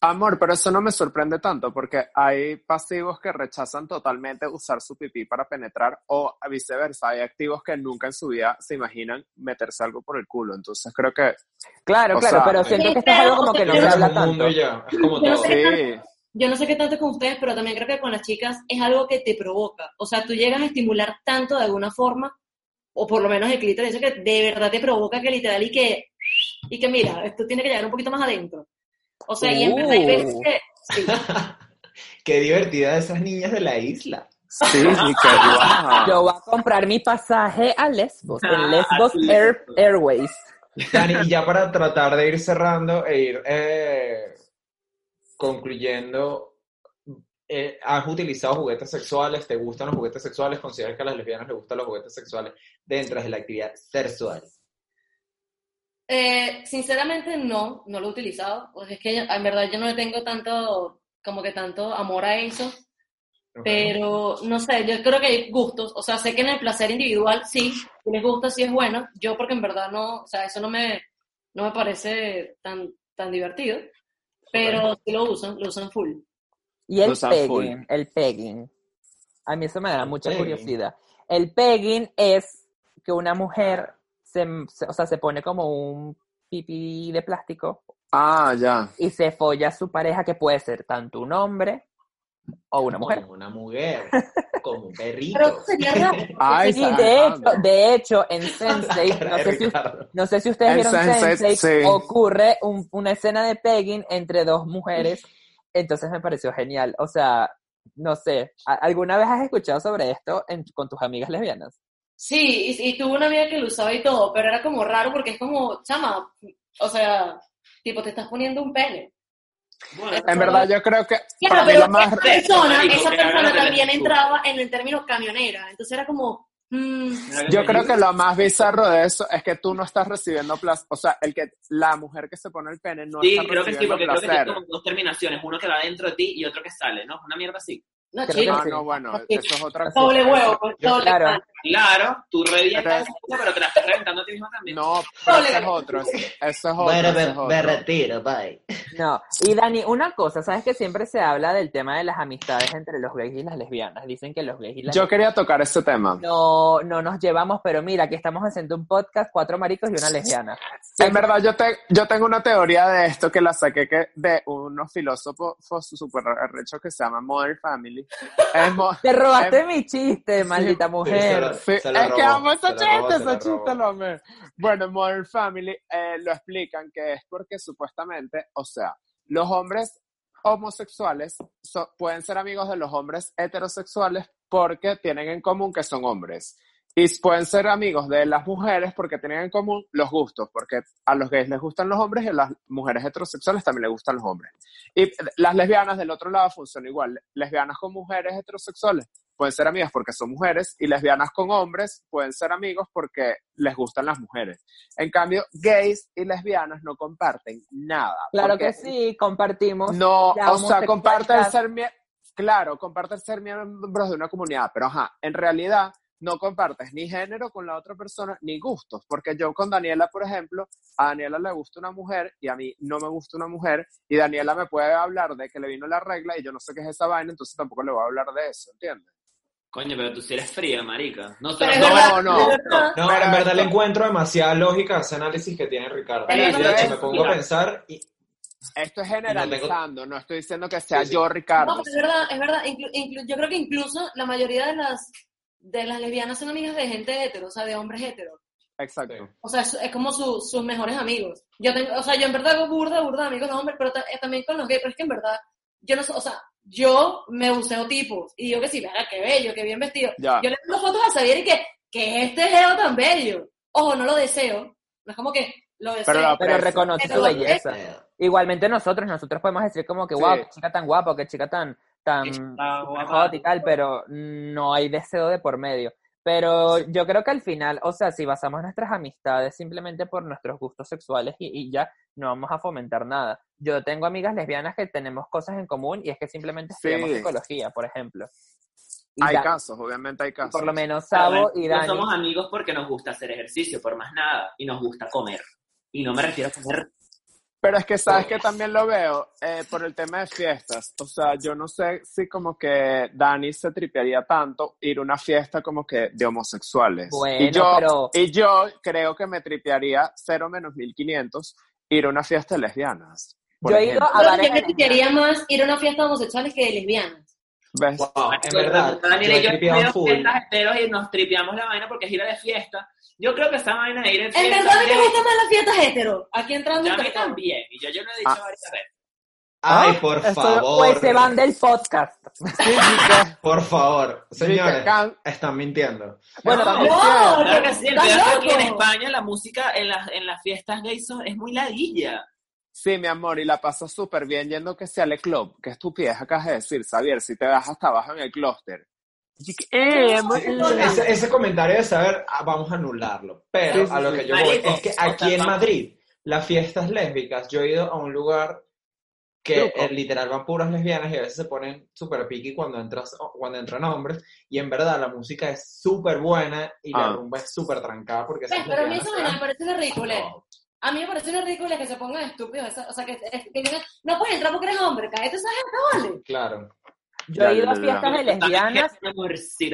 Amor, pero eso no me sorprende tanto porque hay pasivos que rechazan totalmente usar su pipí para penetrar o viceversa, hay activos que nunca en su vida se imaginan meterse algo por el culo. Entonces creo que Claro, claro, sea, pero siento que esto es algo como que no se habla tanto. y ya. Es como Yo no todo. sé. sí, Yo no sé qué tanto con ustedes, pero también creo que con las chicas es algo que te provoca. O sea, tú llegas a estimular tanto de alguna forma, o por lo menos el clítoris, eso que de verdad te provoca que literal y que, y que mira, esto tiene que llegar un poquito más adentro. O sea, y en verdad hay veces que, sí, Qué divertida esas niñas de la isla. sí, sí, que guau. Yo voy a comprar mi pasaje a Lesbos, en Ah, Lesbos sí. Air, Airways. Dani, y ya para tratar de ir cerrando e ir eh, concluyendo, eh, ¿has utilizado juguetes sexuales? ¿Te gustan los juguetes sexuales? ¿Consideras que a las lesbianas les gustan los juguetes sexuales dentro de la actividad sexual? Eh, sinceramente no, no lo he utilizado. Pues es que en verdad yo no le tengo tanto, como que tanto amor a eso. Pero, no sé, yo creo que hay gustos. O sea, sé que en el placer individual sí, si les gusta, sí es bueno. Yo porque en verdad no, o sea, eso no me, no me parece tan, tan divertido. Pero sí lo usan, lo usan full. Y el full. pegging, el pegging. A mí eso me da mucha pegging. curiosidad. El pegging es que una mujer se, se- o sea, se pone como un pipí de plástico Ah, ya. y se folla a su pareja, que puede ser tanto un hombre o una mujer. Como una mujer, como un perrito. Pero eso sería raro. Ay, Sí, de hecho, de hecho, en Sensei, no sé si, no sé si ustedes En vieron Sense8, Sensei, sí. ocurre un- una escena de pegging entre dos mujeres, entonces me pareció genial. O sea, no sé, ¿a- ¿alguna vez has escuchado sobre esto en- con tus amigas lesbianas? Sí, y, y tuve una amiga que lo usaba y todo, pero era como raro porque es como, chama, o sea, tipo, te estás poniendo un pene. Bueno, En verdad, yo creo que Claro, pero lo más... esa persona, esa persona también entraba en el término camionera. Entonces era como, mm, Yo creo que lo más bizarro de eso es que tú no estás recibiendo placer, o sea, el que la mujer que se pone el pene no Sí, está creo que sí, porque creo que placer. tiene como dos terminaciones, uno que va dentro de ti y otro que sale, ¿no? Una mierda así. no, chico, No, sí. no, bueno, eso es otra cosa. doble huevo, pues, doble claro. Claro, tú revientas cosa, pero te la estás reventando a ti mismo también. No, pero eso es otro, eso es otro. Bueno, es me, otro. me retiro, bye. No, y Dani, una cosa, ¿sabes que siempre se habla del tema de las amistades entre los gays y las lesbianas? Dicen que los gays y las Yo quería tocar ese tema. no, no nos llevamos, pero mira, que estamos haciendo un podcast, cuatro maricos y una lesbiana. En verdad, yo, te, yo tengo una teoría de esto que la saqué que de unos filósofos súper arrechos que se llama Modern Family. Es mo- Te robaste Em- mi chiste, maldita se mujer. Sí, es que robó, amo ese chiste, ese chiste lo amé. Bueno, en Modern Family eh, lo explican que es porque supuestamente, o sea, los hombres homosexuales so- pueden ser amigos de los hombres heterosexuales porque tienen en común que son hombres. Y pueden ser amigos de las mujeres porque tienen en común los gustos, porque a los gays les gustan los hombres y a las mujeres heterosexuales también les gustan los hombres. Y las lesbianas del otro lado funcionan igual. Lesbianas con mujeres heterosexuales pueden ser amigas porque son mujeres y lesbianas con hombres pueden ser amigos porque les gustan las mujeres. En cambio, gays y lesbianas no comparten nada. Claro que sí, compartimos. No, o sea, comparte el homosexualidad. ser claro, comparte el ser miembros de una comunidad, pero ajá, en realidad no compartes ni género con la otra persona ni gustos, porque yo con Daniela, por ejemplo, a Daniela le gusta una mujer y a mí no me gusta una mujer y Daniela me puede hablar de que le vino la regla y yo no sé qué es esa vaina, entonces tampoco le voy a hablar de eso, ¿entiendes? Coño, pero tú sí eres fría, marica. No, Pero no, verdad, no, verdad. No, Pero en verdad le encuentro demasiada lógica a ese análisis que tiene Ricardo. Pero es- me pongo a pensar y Esto es generalizando, no estoy diciendo que sea Sí, sí. yo, Ricardo. No, es verdad, es verdad. Inclu- inclu- yo creo que incluso la mayoría de las, de las lesbianas son amigas de gente hetero, o sea, de hombres heteros. Exacto. O sea, es, es como su- sus mejores amigos. Yo tengo, o sea, yo en verdad hago burda, burda de amigos de hombres, pero eh, también con los gays, pero es que en verdad, yo no sé, o sea, yo me buceo tipos y digo que sí, verá, qué bello, qué bien vestido. Ya. Yo le mando fotos a Xavier y que, que es este geo tan bello. Ojo, no lo deseo. No es como que lo deseo. Pero lo Pero reconoce Pero su belleza. Igualmente nosotros, nosotros podemos decir como que, Sí. wow, qué chica tan guapa, qué chica tan, tan hot y tal, pero no hay deseo de por medio. Pero yo creo que al final, o sea, si basamos nuestras amistades simplemente por nuestros gustos sexuales y, y ya no vamos a fomentar nada. Yo tengo amigas lesbianas que tenemos cosas en común y es que simplemente estudiamos Sí. psicología, por ejemplo. Y Hay ya- casos, obviamente hay casos. Por lo menos Sabo y no Dani. somos amigos porque nos gusta hacer ejercicio, por más nada, y nos gusta comer. Y no me refiero a comer. Pero es que sabes que también lo veo eh, por el tema de fiestas. O sea, yo no sé si como que Dani se tripearía tanto ir a una fiesta como que de homosexuales. Bueno, y, yo, pero- y yo creo que me tripearía 0 menos 1500 ir a una fiesta de lesbianas. Yo he ido a yo me tripearía más ir a una fiesta de homosexuales que de lesbianas. ¿Ves? wow, en verdad, Daniel yo y yo a full. fiestas heteros y nos tripeamos la vaina porque es ir a de fiesta. Yo creo que esa vaina de ir en En fiesta. verdad a mí me de- gustan más las fiestas hetero. Aquí entrando a en mí también, y yo, yo lo he dicho Ah. varias veces. Ay, Ah, por esto- favor. Pues se van del podcast. Por favor, señores, están mintiendo. Bueno, no, diciendo- Claro que sí, el ¿Estás peor es que aquí en? España la música en las, en las fiestas gays son- es muy ladilla. Sí, mi amor, y la pasas súper bien yendo que sea al club. Qué estupidez acabas de decir, Xavier, si te das hasta abajo en el clúster. Eh, Ese, ese comentario de saber, ah, vamos a anularlo. Pero Sí, sí, a lo que yo voy es que aquí en Madrid, las fiestas lésbicas, yo he ido a un lugar que eh, literal van puras lesbianas y a veces se ponen súper piqui cuando, entras, cuando entran hombres. Y en verdad la música es súper buena y la Ah. rumba es súper trancada porque Pues, pero a mí eso me parece una ridícula. A mí me parece una ridícula que se pongan estúpidos. O sea, que, que digan, no puedes entrar porque eres hombre, cállate esa gente, vale. Claro. Yo he ido a fiestas de lesbianas,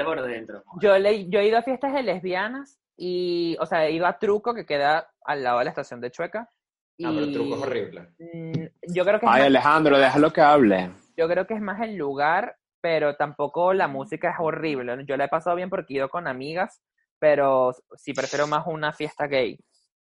por dentro. yo, le, yo he ido a fiestas de lesbianas y, o sea, he ido a Truco, que queda al lado de la estación de Chueca. Y, Ah, pero el truco es horrible. mm, Yo creo que es Ay, más- Alejandro, déjalo que hable. Yo creo que es más el lugar, pero tampoco la música es horrible. Yo la he pasado bien porque he ido con amigas, pero sí prefiero más una fiesta gay.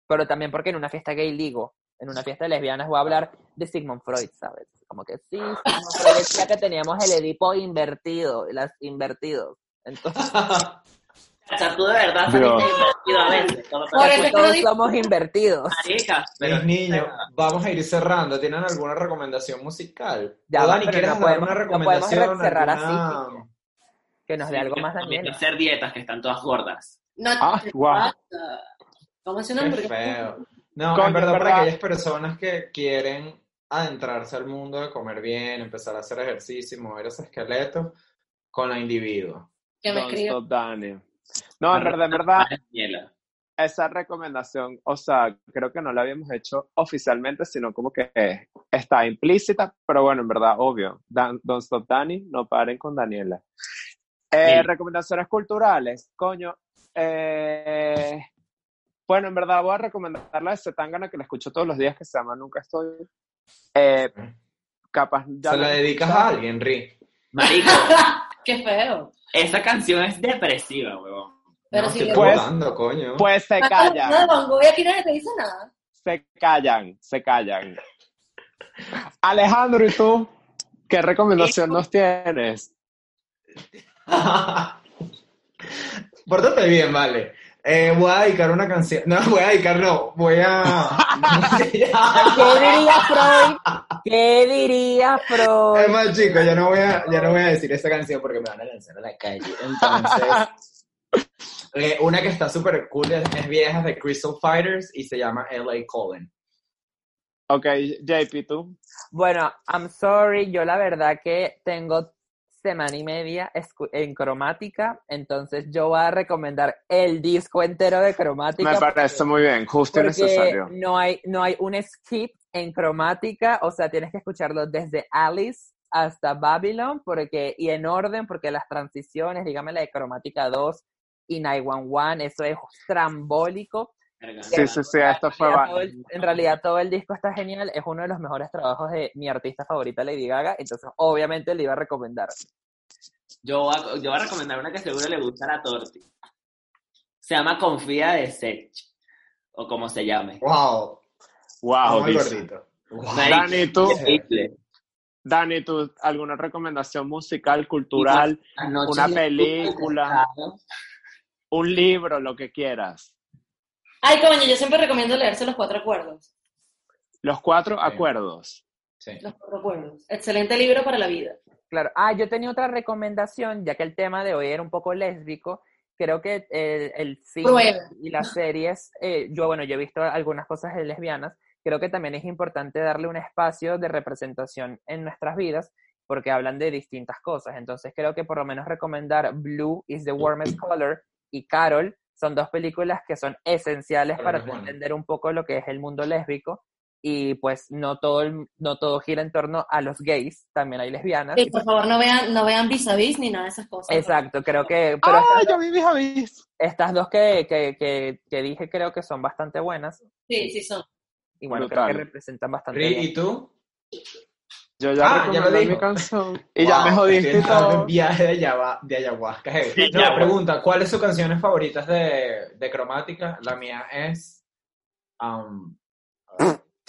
Pero también porque en una fiesta gay ligo. En una fiesta de lesbianas voy a hablar de Sigmund Freud, ¿sabes? Como que sí, Sigmund Freud decía que teníamos el Edipo invertido, las invertidos. Entonces, O sea, tú de verdad Dios. saliste divertido a veces. Por eso todos somos invertidos. maricas, pero Mis niños, vamos a ir cerrando. ¿Tienen alguna recomendación musical? Ya Dani, ¿quieres no podemos- una no podemos recomendación? cerrar alguna- así, Que nos dé algo más, Daniela. hacer dietas que están todas gordas. No Ah, te Qué feo. No, Coño, en verdad, para aquellas personas que quieren adentrarse al mundo de comer bien, empezar a hacer ejercicio y mover ese esqueleto con la individuo. Que me Don't escriba. stop, Dani. No, en verdad, en verdad, Daniela. esa recomendación, o sea, creo que no la habíamos hecho oficialmente, sino como que está implícita, pero bueno, en verdad, obvio. Dan- Don't Stop Dani, no paren con Daniela. Eh, Sí. Recomendaciones culturales, coño. eh, bueno, en verdad voy a recomendar la de Zetangana que la escucho todos los días, que se llama Nunca Estoy. Eh, capaz ya ¿Se la dedicas a alguien, Ri? Marico, Qué feo. esa canción es depresiva, huevón. Pero no, si estoy le- Pues- jugando, coño. Pues se No, callan. Gogh y aquí nadie te dice nada. se callan, se callan. Alejandro, ¿y tú? ¿Qué recomendación nos tienes? Pórtate bien, vale. Eh, voy a dedicar una canción. No, voy a dedicar, no. Voy a. ¿Qué diría Freud? ¿Qué diría Es Freud? más, chicos, ya no, voy a, ya no voy a decir esa canción porque me van a lanzar a la calle. Entonces, eh, una que está súper cool es, es vieja es de Crystal Fighters y se llama LA Colin. Ok, JP, ¿tú? Bueno, I'm sorry, yo la verdad que tengo semana y media en cromática, entonces yo voy a recomendar el disco entero de cromática. Me parece muy bien, justo y porque necesario. no hay, no hay un skip en cromática, o sea, tienes que escucharlo desde Alice hasta Babylon, porque, y en orden, porque las transiciones, dígame la de cromática 2 y 911, eso es trambólico. Sí, sí, sí, esto fue... En realidad, va- todo el, en realidad todo el disco está genial, es uno de los mejores trabajos de mi artista favorita Lady Gaga, entonces obviamente le iba a recomendar. Yo voy, a, yo voy a recomendar una que seguro le gusta a la Torti. Se llama Confía de Sech. O como se llame. ¡Wow! Wow. Wow. Dani, ¿tú? Dani, ¿tú alguna recomendación musical, cultural, Una película. un libro, lo que quieras? Ay, coño, yo siempre recomiendo leerse Los Cuatro Acuerdos. Los cuatro Sí. acuerdos. Sí. Los Cuatro Acuerdos. Excelente libro para la vida. Claro, ah, yo tenía otra recomendación, ya que el tema de hoy era un poco lésbico, creo que el, el cine Prueba. y las series, eh, yo bueno, yo he visto algunas cosas de lesbianas, creo que también es importante darle un espacio de representación en nuestras vidas, porque hablan de distintas cosas, entonces creo que por lo menos recomendar Blue is the Warmest Color y Carol son dos películas que son esenciales para entender un poco lo que es el mundo lésbico y pues no todo, el- no todo gira en torno a los gays, también hay lesbianas. Sí, por favor, no vean, no vean vis a vis ni nada de esas cosas. Exacto, creo que... Pero ¡Ah, estas, yo vi mis avis! estas dos que, que, que, que dije creo que son bastante buenas Sí, sí son. y bueno, creo que representan bastante Ri, bien. ¿y tú? Yo ya Ah, ya lo recomendé mi canción. Y ya me jodiste todo. viaje de, ayahuasca, de ayahuasca. Sí, no, ya, pregunta, ¿cuáles son sus canciones favoritas de, de cromática? La mía es... um,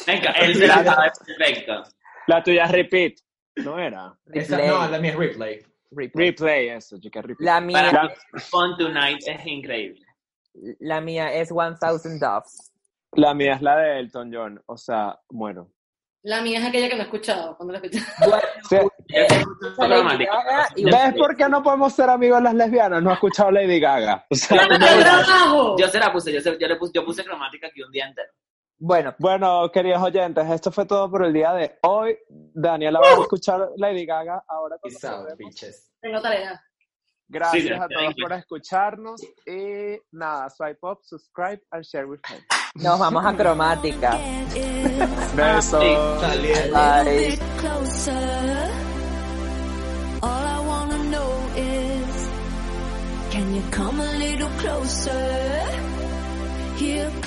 Venga, él se la sabe perfecto. La tuya es Repeat. ¿No era? esa, Replay, no, la mía es Replay. replay. Replay, eso, yo que repeat. La mía, Para Fun Tonight es increíble. la mía es 1000 Doves. La mía es la de Elton John. O sea, bueno. La mía es aquella que no he escuchado. Cuando la Lady. Gaga y ¿Ves por qué no podemos ser amigos las lesbianas? No he escuchado Lady Gaga. Yo se la puse, yo, se- yo le puse, yo puse cromática aquí un día entero. Bueno, Bueno, queridos oyentes, esto fue todo por el día de hoy. Daniela va a escuchar Lady Gaga ahora. volvemos. bitches. Tengo tarea. Gracias Sí, a thank todos you. por escucharnos y nada, swipe up, subscribe and share with friends. nos vamos a cromática. Besos. Saliendo. Bye. bit closer. All I wanna know is, can you come a little closer? Here comes